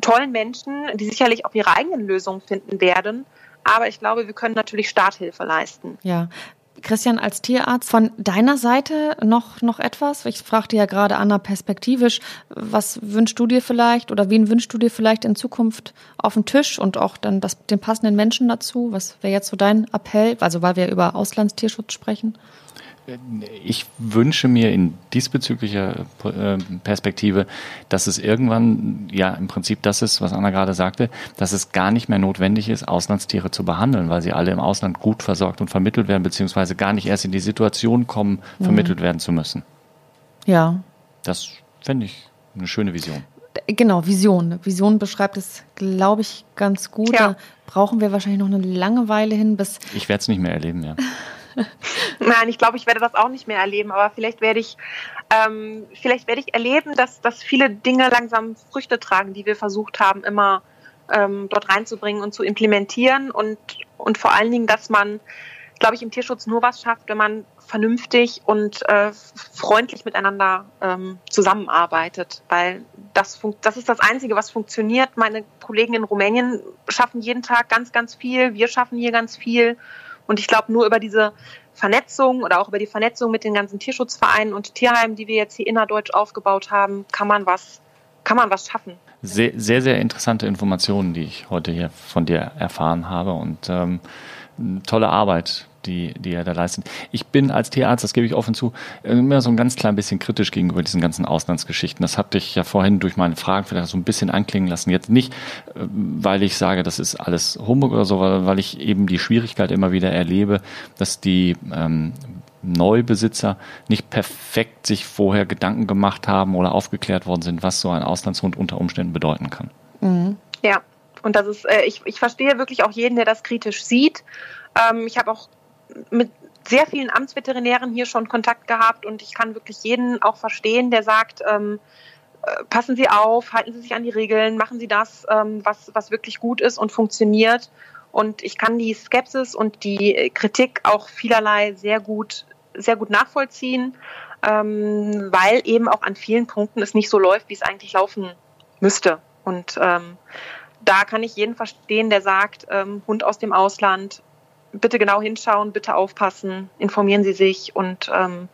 tollen Menschen, die sicherlich auch ihre eigenen Lösungen finden werden. Aber ich glaube, wir können natürlich Starthilfe leisten. Ja, Christian, als Tierarzt von deiner Seite noch, noch etwas? Ich fragte ja gerade Anna perspektivisch, was wünschst du dir vielleicht oder wen wünschst du dir vielleicht in Zukunft auf den Tisch und auch dann das, den passenden Menschen dazu? Was wäre jetzt so dein Appell? Also weil wir über Auslandstierschutz sprechen ich wünsche mir in diesbezüglicher äh, Perspektive, dass es irgendwann, ja, im Prinzip das ist, was Anna gerade sagte, dass es gar nicht mehr notwendig ist, Auslandstiere zu behandeln, weil sie alle im Ausland gut versorgt und vermittelt werden, beziehungsweise gar nicht erst in die Situation kommen, mhm. vermittelt werden zu müssen. Ja. Das fände ich eine schöne Vision. Genau, Vision. Vision beschreibt es, glaube ich, ganz gut. Ja. Da brauchen wir wahrscheinlich noch eine lange Weile hin, bis. Ich werde es nicht mehr erleben, ja. <laughs> <laughs> Nein, ich glaube, ich werde das auch nicht mehr erleben, aber vielleicht werde ich, ähm, vielleicht werde ich erleben, dass, dass viele Dinge langsam Früchte tragen, die wir versucht haben, immer ähm, dort reinzubringen und zu implementieren und, und vor allen Dingen, dass man, glaube ich, im Tierschutz nur was schafft, wenn man vernünftig und äh, freundlich miteinander ähm, zusammenarbeitet, weil das, das ist das Einzige, was funktioniert. Meine Kollegen in Rumänien schaffen jeden Tag ganz, ganz viel, wir schaffen hier ganz viel und ich glaube, nur über diese Vernetzung oder auch über die Vernetzung mit den ganzen Tierschutzvereinen und Tierheimen, die wir jetzt hier innerdeutsch aufgebaut haben, kann man was, kann man was schaffen. Sehr, sehr, sehr interessante Informationen, die ich heute hier von dir erfahren habe und ähm, tolle Arbeit, die, die er da leistet. Ich bin als Tierarzt, das gebe ich offen zu, immer so ein ganz klein bisschen kritisch gegenüber diesen ganzen Auslandsgeschichten. Das hatte ich ja vorhin durch meine Fragen vielleicht so ein bisschen anklingen lassen. Jetzt nicht, äh, weil ich sage, das ist alles Humbug oder so, weil ich eben die Schwierigkeit immer wieder erlebe, dass die ähm, Neubesitzer nicht perfekt sich vorher Gedanken gemacht haben oder aufgeklärt worden sind, was so ein Auslandshund unter Umständen bedeuten kann. Mhm. Ja, und das ist, äh, ich, ich verstehe wirklich auch jeden, der das kritisch sieht. Ähm, ich habe auch mit sehr vielen Amtsveterinären hier schon Kontakt gehabt und ich kann wirklich jeden auch verstehen, der sagt, ähm, äh, passen Sie auf, halten Sie sich an die Regeln, machen Sie das, ähm, was, was wirklich gut ist und funktioniert. Und ich kann die Skepsis und die Kritik auch vielerlei sehr gut, sehr gut nachvollziehen, ähm, weil eben auch an vielen Punkten es nicht so läuft, wie es eigentlich laufen müsste. Und ähm, da kann ich jeden verstehen, der sagt, ähm, Hund aus dem Ausland, bitte genau hinschauen, bitte aufpassen, informieren Sie sich und ähm,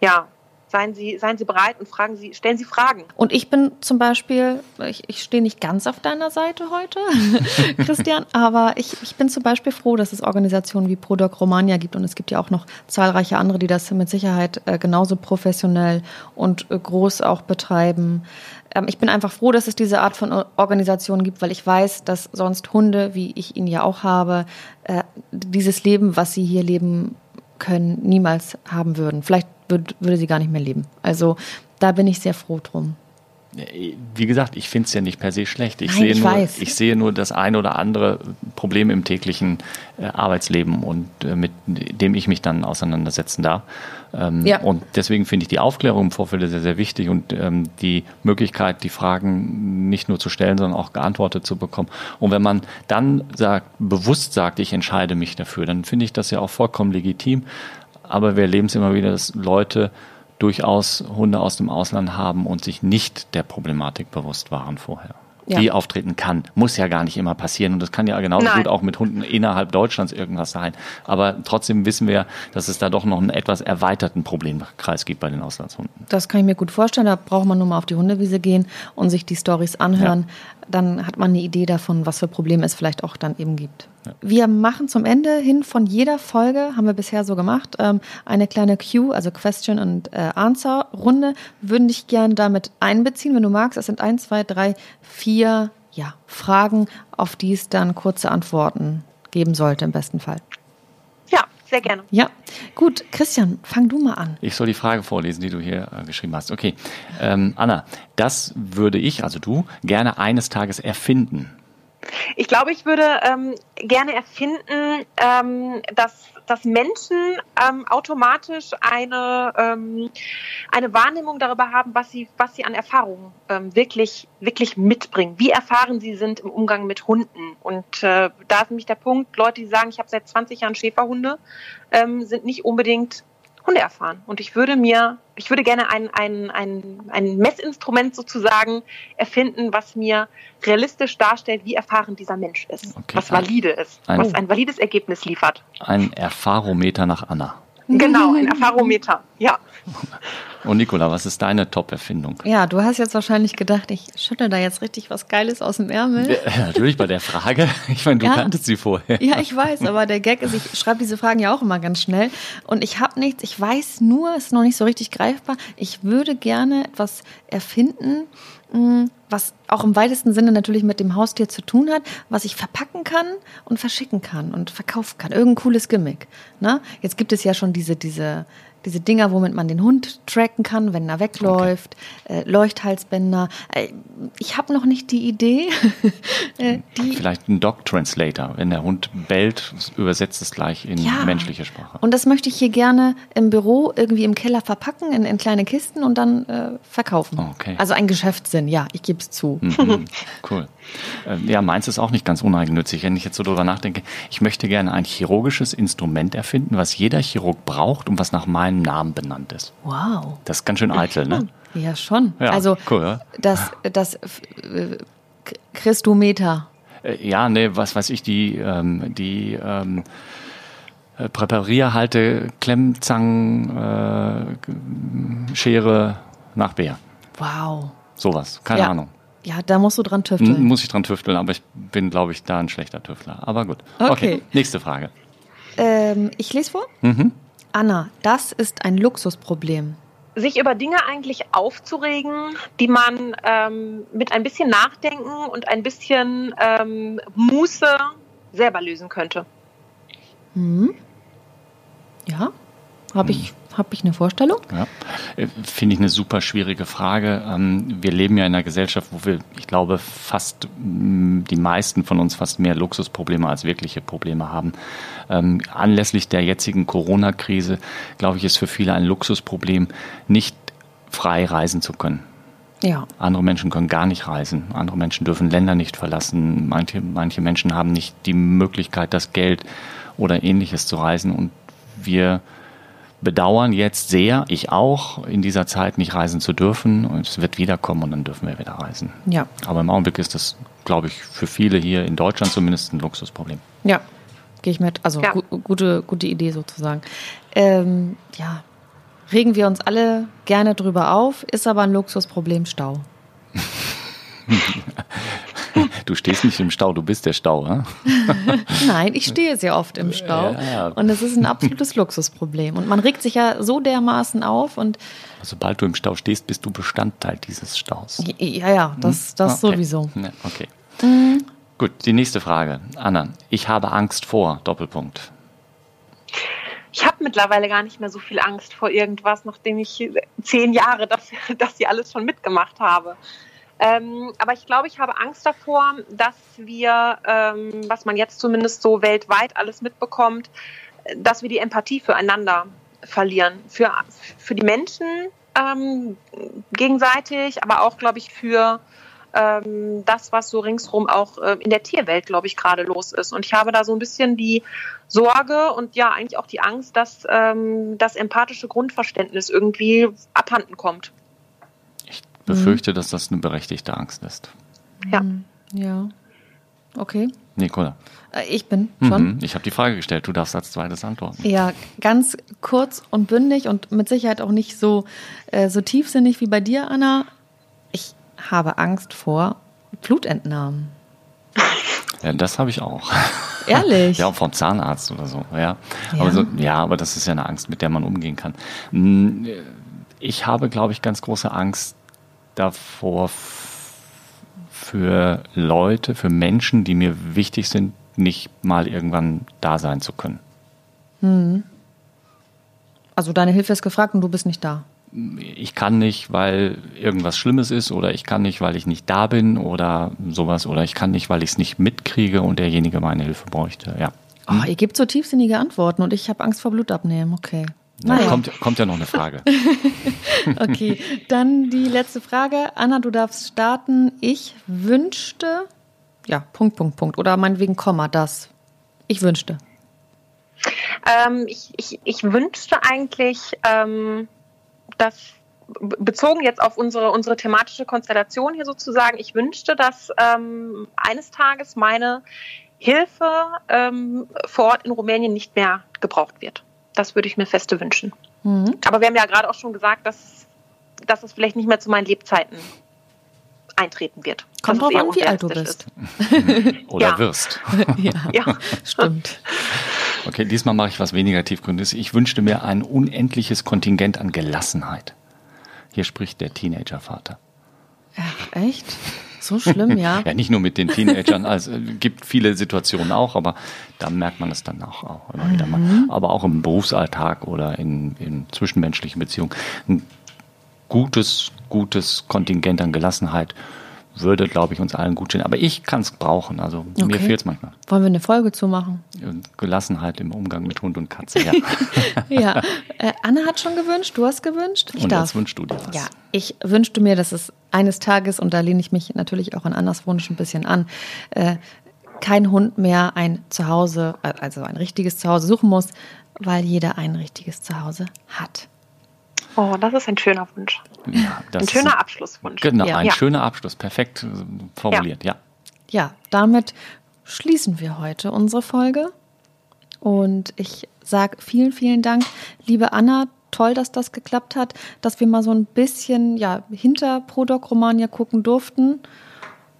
ja, seien Sie, seien Sie bereit und fragen Sie, stellen Sie Fragen. Und ich bin zum Beispiel, ich, ich stehe nicht ganz auf deiner Seite heute, <laughs> Christian, aber ich, ich bin zum Beispiel froh, dass es Organisationen wie ProDoc Romania gibt und es gibt ja auch noch zahlreiche andere, die das mit Sicherheit äh, genauso professionell und äh, groß auch betreiben. Ähm, ich bin einfach froh, dass es diese Art von Organisation gibt, weil ich weiß, dass sonst Hunde, wie ich ihn ja auch habe, äh, dieses Leben, was sie hier leben können, niemals haben würden. Vielleicht würd, würde sie gar nicht mehr leben. Also da bin ich sehr froh drum. Wie gesagt, ich finde es ja nicht per se schlecht. Ich, Nein, sehe ich nur, weiß. ich sehe nur das eine oder andere Problem im täglichen äh, Arbeitsleben und äh, mit dem ich mich dann auseinandersetzen darf. Ähm, Ja. Und deswegen finde ich die Aufklärung im Vorfeld sehr, sehr wichtig und ähm, die Möglichkeit, die Fragen nicht nur zu stellen, sondern auch geantwortet zu bekommen. Und wenn man dann sagt, bewusst sagt, ich entscheide mich dafür, dann finde ich das ja auch vollkommen legitim. Aber wir erleben es immer wieder, dass Leute durchaus Hunde aus dem Ausland haben und sich nicht der Problematik bewusst waren vorher. Ja. Die auftreten kann. Muss ja gar nicht immer passieren. Und das kann ja genauso Nein. gut auch mit Hunden innerhalb Deutschlands irgendwas sein. Aber trotzdem wissen wir, dass es da doch noch einen etwas erweiterten Problemkreis gibt bei den Auslandshunden. Das kann ich mir gut vorstellen. Da braucht man nur mal auf die Hundewiese gehen und sich die Stories anhören. Dann hat man eine Idee davon, was für Probleme es vielleicht auch dann eben gibt. Wir machen zum Ende hin von jeder Folge, haben wir bisher so gemacht, ähm, eine kleine Q, also Question und äh, Answer Runde. Würden dich gerne damit einbeziehen, wenn du magst. Es sind eins, zwei, drei, vier ja, Fragen, auf die es dann kurze Antworten geben sollte im besten Fall. Ja, sehr gerne. Ja, gut. Christian, fang du mal an. Ich soll die Frage vorlesen, die du hier äh, geschrieben hast. Okay. Ähm, Anna, das würde ich, also du, gerne eines Tages erfinden. Ich glaube, ich würde ähm, gerne erfinden, ähm, dass, dass Menschen ähm, automatisch eine, ähm, eine Wahrnehmung darüber haben, was sie, was sie an Erfahrungen ähm, wirklich, wirklich mitbringen. Wie erfahren sie sind im Umgang mit Hunden. Und äh, da ist nämlich der Punkt, Leute, die sagen, ich habe seit 20 Jahren Schäferhunde, ähm, sind nicht unbedingt Hunde erfahren. Und ich würde mir, ich würde gerne ein, ein, ein, ein Messinstrument sozusagen erfinden, was mir realistisch darstellt, wie erfahren dieser Mensch ist, Okay. was valide ist, Ein- was ein valides Ergebnis liefert. Ein Erfarometer nach Anna. Genau, ein Erfarometer. Ja. Und <laughs> Nicola, was ist deine Top-Erfindung? Ja, du hast jetzt wahrscheinlich gedacht, ich schüttel da jetzt richtig was Geiles aus dem Ärmel. Ja, natürlich bei der Frage. Ich meine, du Ja. kanntest sie vorher. Ja, ich weiß, aber der Gag ist, ich schreibe diese Fragen ja auch immer ganz schnell und ich habe nichts, ich weiß nur, es ist noch nicht so richtig greifbar. Ich würde gerne etwas erfinden, mh, was auch im weitesten Sinne natürlich mit dem Haustier zu tun hat, was ich verpacken kann und verschicken kann und verkaufen kann. Irgendein cooles Gimmick. Ne? Jetzt gibt es ja schon diese, diese, diese Dinger, womit man den Hund tracken kann, wenn er wegläuft, äh, Leuchthalsbänder. Äh, ich habe noch nicht die Idee, <laughs> äh, die Vielleicht ein Dog-Translator. Wenn der Hund bellt, übersetzt es gleich in Ja. menschliche Sprache. Und das möchte ich hier gerne im Büro irgendwie im Keller verpacken, in, in kleine Kisten und dann äh, verkaufen. Okay. Also ein Geschäftssinn, ja, ich gebe es zu. Mhm, <laughs> cool. Ähm, Ja, meins ist auch nicht ganz uneigennützig. Wenn ich jetzt so drüber nachdenke, ich möchte gerne ein chirurgisches Instrument erfinden, was jeder Chirurg braucht und was nach meinem Namen benannt ist. Wow. Das ist ganz schön eitel, ne? Ja, schon. Ja, also cool, ja. das, das äh, Christometer. Äh, Ja, ne, was weiß ich, die, ähm, die ähm, äh, Präparierhalte, Klemmzangen, äh, Schere nach Bär. Wow. Sowas, keine ja. Ahnung. Ja, da musst du dran tüfteln. Muss ich dran tüfteln, aber ich bin, glaube ich, da ein schlechter Tüftler. Aber gut. Okay. nächste Frage. Ähm, ich lese vor. Mhm. Anna, das ist ein Luxusproblem. sich über Dinge eigentlich aufzuregen, die man ähm, mit ein bisschen Nachdenken und ein bisschen ähm, Muße selber lösen könnte. Hm? Ja, habe ich, hab ich eine Vorstellung? Ja, Äh, finde ich eine super schwierige Frage. Ähm, Wir leben ja in einer Gesellschaft, wo wir, ich glaube, fast die meisten von uns fast mehr Luxusprobleme als wirkliche Probleme haben. Ähm, Anlässlich der jetzigen Corona-Krise, glaube ich, ist für viele ein Luxusproblem, nicht frei reisen zu können. Ja. Andere Menschen können gar nicht reisen. Andere Menschen dürfen Länder nicht verlassen. Manche, manche Menschen haben nicht die Möglichkeit, das Geld oder ähnliches zu reisen. Und wir bedauern jetzt sehr, ich auch, in dieser Zeit nicht reisen zu dürfen. Und es wird wiederkommen und dann dürfen wir wieder reisen. Ja. Aber im Augenblick ist das, glaube ich, für viele hier in Deutschland zumindest ein Luxusproblem. Ja, gehe ich mit. Also Ja. gu gute, gute Idee sozusagen. Ähm, ja, regen wir uns alle gerne drüber auf, ist aber ein Luxusproblem Stau. <laughs> Du stehst nicht im Stau, du bist der Stau, ja? <laughs> Nein, ich stehe sehr oft im Stau. Ja. Und es ist ein absolutes <laughs> Luxusproblem. Und man regt sich ja so dermaßen auf und Sobald du im Stau stehst, bist du Bestandteil dieses Staus. ja, ja, das, das Okay. sowieso. Ja, okay. Gut, die nächste Frage. Anna, ich habe Angst vor, Doppelpunkt. Ich habe mittlerweile gar nicht mehr so viel Angst vor irgendwas, nachdem ich zehn Jahre das, <laughs> das hier alles schon mitgemacht habe. Ähm, aber ich glaube, ich habe Angst davor, dass wir, ähm, was man jetzt zumindest so weltweit alles mitbekommt, dass wir die Empathie füreinander verlieren. Für, für die Menschen ähm, gegenseitig, aber auch, glaube ich, für ähm, das, was so ringsrum auch äh, in der Tierwelt, glaube ich, gerade los ist. Und ich habe da so ein bisschen die Sorge und ja eigentlich auch die Angst, dass ähm, das empathische Grundverständnis irgendwie abhanden kommt. Ich befürchte, dass das eine berechtigte Angst ist. Ja. Ja. Okay. Nicola, Äh, Ich bin schon. mhm. ich habe die Frage gestellt, du darfst als zweites antworten. Ja, ganz kurz und bündig und mit Sicherheit auch nicht so, äh, so tiefsinnig wie bei dir, Anna. Habe Angst vor Blutentnahmen. Ja, das habe ich auch. Ehrlich? <laughs> Ja, auch vom Zahnarzt oder so. Ja. Ja. Aber so, ja, aber das ist ja eine Angst, mit der man umgehen kann. Mm, Ich habe, glaube ich, ganz große Angst davor, für Leute, für Menschen, die mir wichtig sind, nicht mal irgendwann da sein zu können. Also deine Hilfe ist gefragt und du bist nicht da. Ich kann nicht, weil irgendwas Schlimmes ist, oder ich kann nicht, weil ich nicht da bin, oder sowas, oder ich kann nicht, weil ich es nicht mitkriege und derjenige meine Hilfe bräuchte. Ja. Oh, ihr gebt so tiefsinnige Antworten und ich habe Angst vor Blutabnehmen. Okay. Da Naja. kommt, kommt ja noch eine Frage. <laughs> Okay, dann die letzte Frage. Anna, du darfst starten. Ich wünschte, ja, Punkt, Punkt, Punkt. Oder meinetwegen Komma, das. Ich wünschte. Ähm, ich, ich, ich wünschte eigentlich, ähm, dass be- bezogen jetzt auf unsere, unsere thematische Konstellation hier sozusagen, ich wünschte, dass ähm, eines Tages meine Hilfe ähm, vor Ort in Rumänien nicht mehr gebraucht wird. Das würde ich mir feste wünschen. Mhm. Aber wir haben ja gerade auch schon gesagt, dass, dass es vielleicht nicht mehr zu meinen Lebzeiten eintreten wird. Kommt drauf an, wie alt du bist. <laughs> Oder Ja. wirst. <laughs> ja, Ja. stimmt. <laughs> Okay, diesmal mache ich was weniger tiefgründiges. Ich wünschte mir ein unendliches Kontingent an Gelassenheit. Hier spricht der Teenagervater. Ach, echt? So schlimm, ja. <laughs> Ja, nicht nur mit den Teenagern, also es gibt viele Situationen auch, aber da merkt man es dann auch, auch immer wieder mal. Aber auch im Berufsalltag oder in, in zwischenmenschlichen Beziehungen. Ein gutes, gutes Kontingent an Gelassenheit würde, glaube ich, uns allen gut stehen. Aber ich kann es brauchen. Also mir Okay. fehlt es manchmal. Wollen wir eine Folge zu machen? Gelassenheit im Umgang mit Hund und Katze. Ja. <laughs> Ja. Äh, Anna hat schon gewünscht, du hast gewünscht. Ich und darf. jetzt wünschst du dir was. Ja, ich wünschte mir, dass es eines Tages, und da lehne ich mich natürlich auch an Annas Wunsch ein bisschen an, äh, kein Hund mehr ein Zuhause, äh, also ein richtiges Zuhause suchen muss, weil jeder ein richtiges Zuhause hat. Oh, das ist ein schöner Wunsch. Ja, das Ein ist schöner Abschlusswunsch. Genau, Ja. ein Ja. schöner Abschluss. Perfekt äh, formuliert, ja. Ja, damit schließen wir heute unsere Folge. Und ich sage vielen, vielen Dank, liebe Anna. Toll, dass das geklappt hat, dass wir mal so ein bisschen ja, hinter Prodoc Romania gucken durften.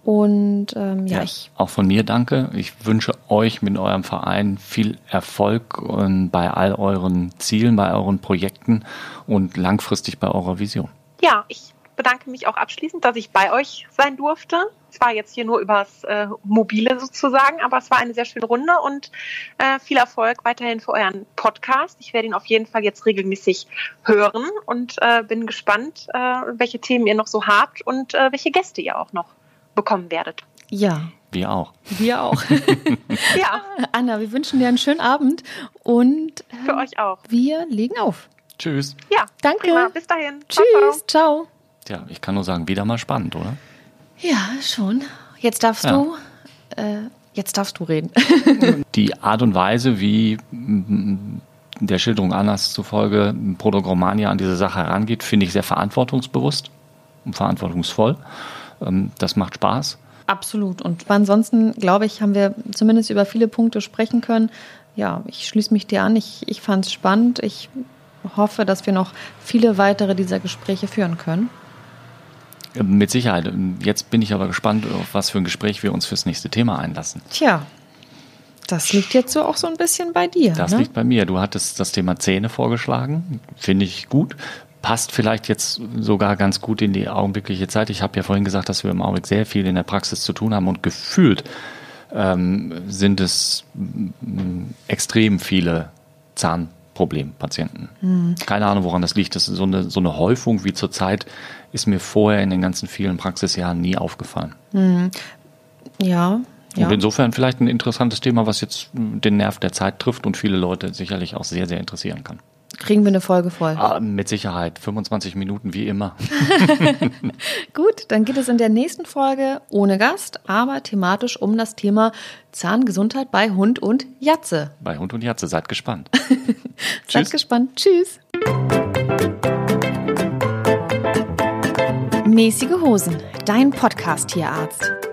Und ähm, ja, ich Auch von mir danke. Ich wünsche euch mit eurem Verein viel Erfolg und bei all euren Zielen, bei euren Projekten und langfristig bei eurer Vision. Ja, ich bedanke mich auch abschließend, dass ich bei euch sein durfte. Es war jetzt hier nur übers äh, Mobile sozusagen, aber es war eine sehr schöne Runde und äh, viel Erfolg weiterhin für euren Podcast. Ich werde ihn auf jeden Fall jetzt regelmäßig hören und äh, bin gespannt, äh, welche Themen ihr noch so habt und äh, welche Gäste ihr auch noch bekommen werdet. ja, Wir auch. wir auch. <laughs> Ja, <laughs> Anna, wir wünschen dir einen schönen Abend und ähm, für euch auch. wir legen auf. Tschüss. Ja, Danke. Prima. Bis dahin. Ciao, ciao. Tschüss, ciao. Tja, ich kann nur sagen, wieder mal spannend, oder? Ja, schon. Jetzt darfst Ja. du, äh, jetzt darfst du reden. <laughs> Die Art und Weise, wie mm, der Schilderung Annas zufolge Prodogrammania an diese Sache herangeht, finde ich sehr verantwortungsbewusst und verantwortungsvoll. Ähm, Das macht Spaß. Absolut. Und ansonsten, glaube ich, haben wir zumindest über viele Punkte sprechen können. Ja, ich schließe mich dir an. Ich, ich fand es spannend. Ich hoffe, dass wir noch viele weitere dieser Gespräche führen können. Mit Sicherheit. Jetzt bin ich aber gespannt, auf was für ein Gespräch wir uns fürs nächste Thema einlassen. Tja, das liegt jetzt so auch so ein bisschen bei dir. Das ne? liegt bei mir. Du hattest das Thema Zähne vorgeschlagen. Finde ich gut. Passt vielleicht jetzt sogar ganz gut in die augenblickliche Zeit. Ich habe ja vorhin gesagt, dass wir im Augenblick sehr viel in der Praxis zu tun haben und gefühlt ähm, sind es mm, extrem viele Zahnproblempatienten. Mhm. Keine Ahnung, woran das liegt. Das ist so eine, so eine Häufung wie zurzeit ist mir vorher in den ganzen vielen Praxisjahren nie aufgefallen. Mhm. Ja, ja. Und insofern vielleicht ein interessantes Thema, was jetzt den Nerv der Zeit trifft und viele Leute sicherlich auch sehr, sehr interessieren kann. Kriegen wir eine Folge voll? Ah, mit Sicherheit. 25 Minuten wie immer. <laughs> Gut, dann geht es in der nächsten Folge ohne Gast, aber thematisch um das Thema Zahngesundheit bei Hund und Jatze. Bei Hund und Jatze. Seid gespannt. <laughs> Seid gespannt. Tschüss. Mäßige Hosen, dein Podcast-Tierarzt.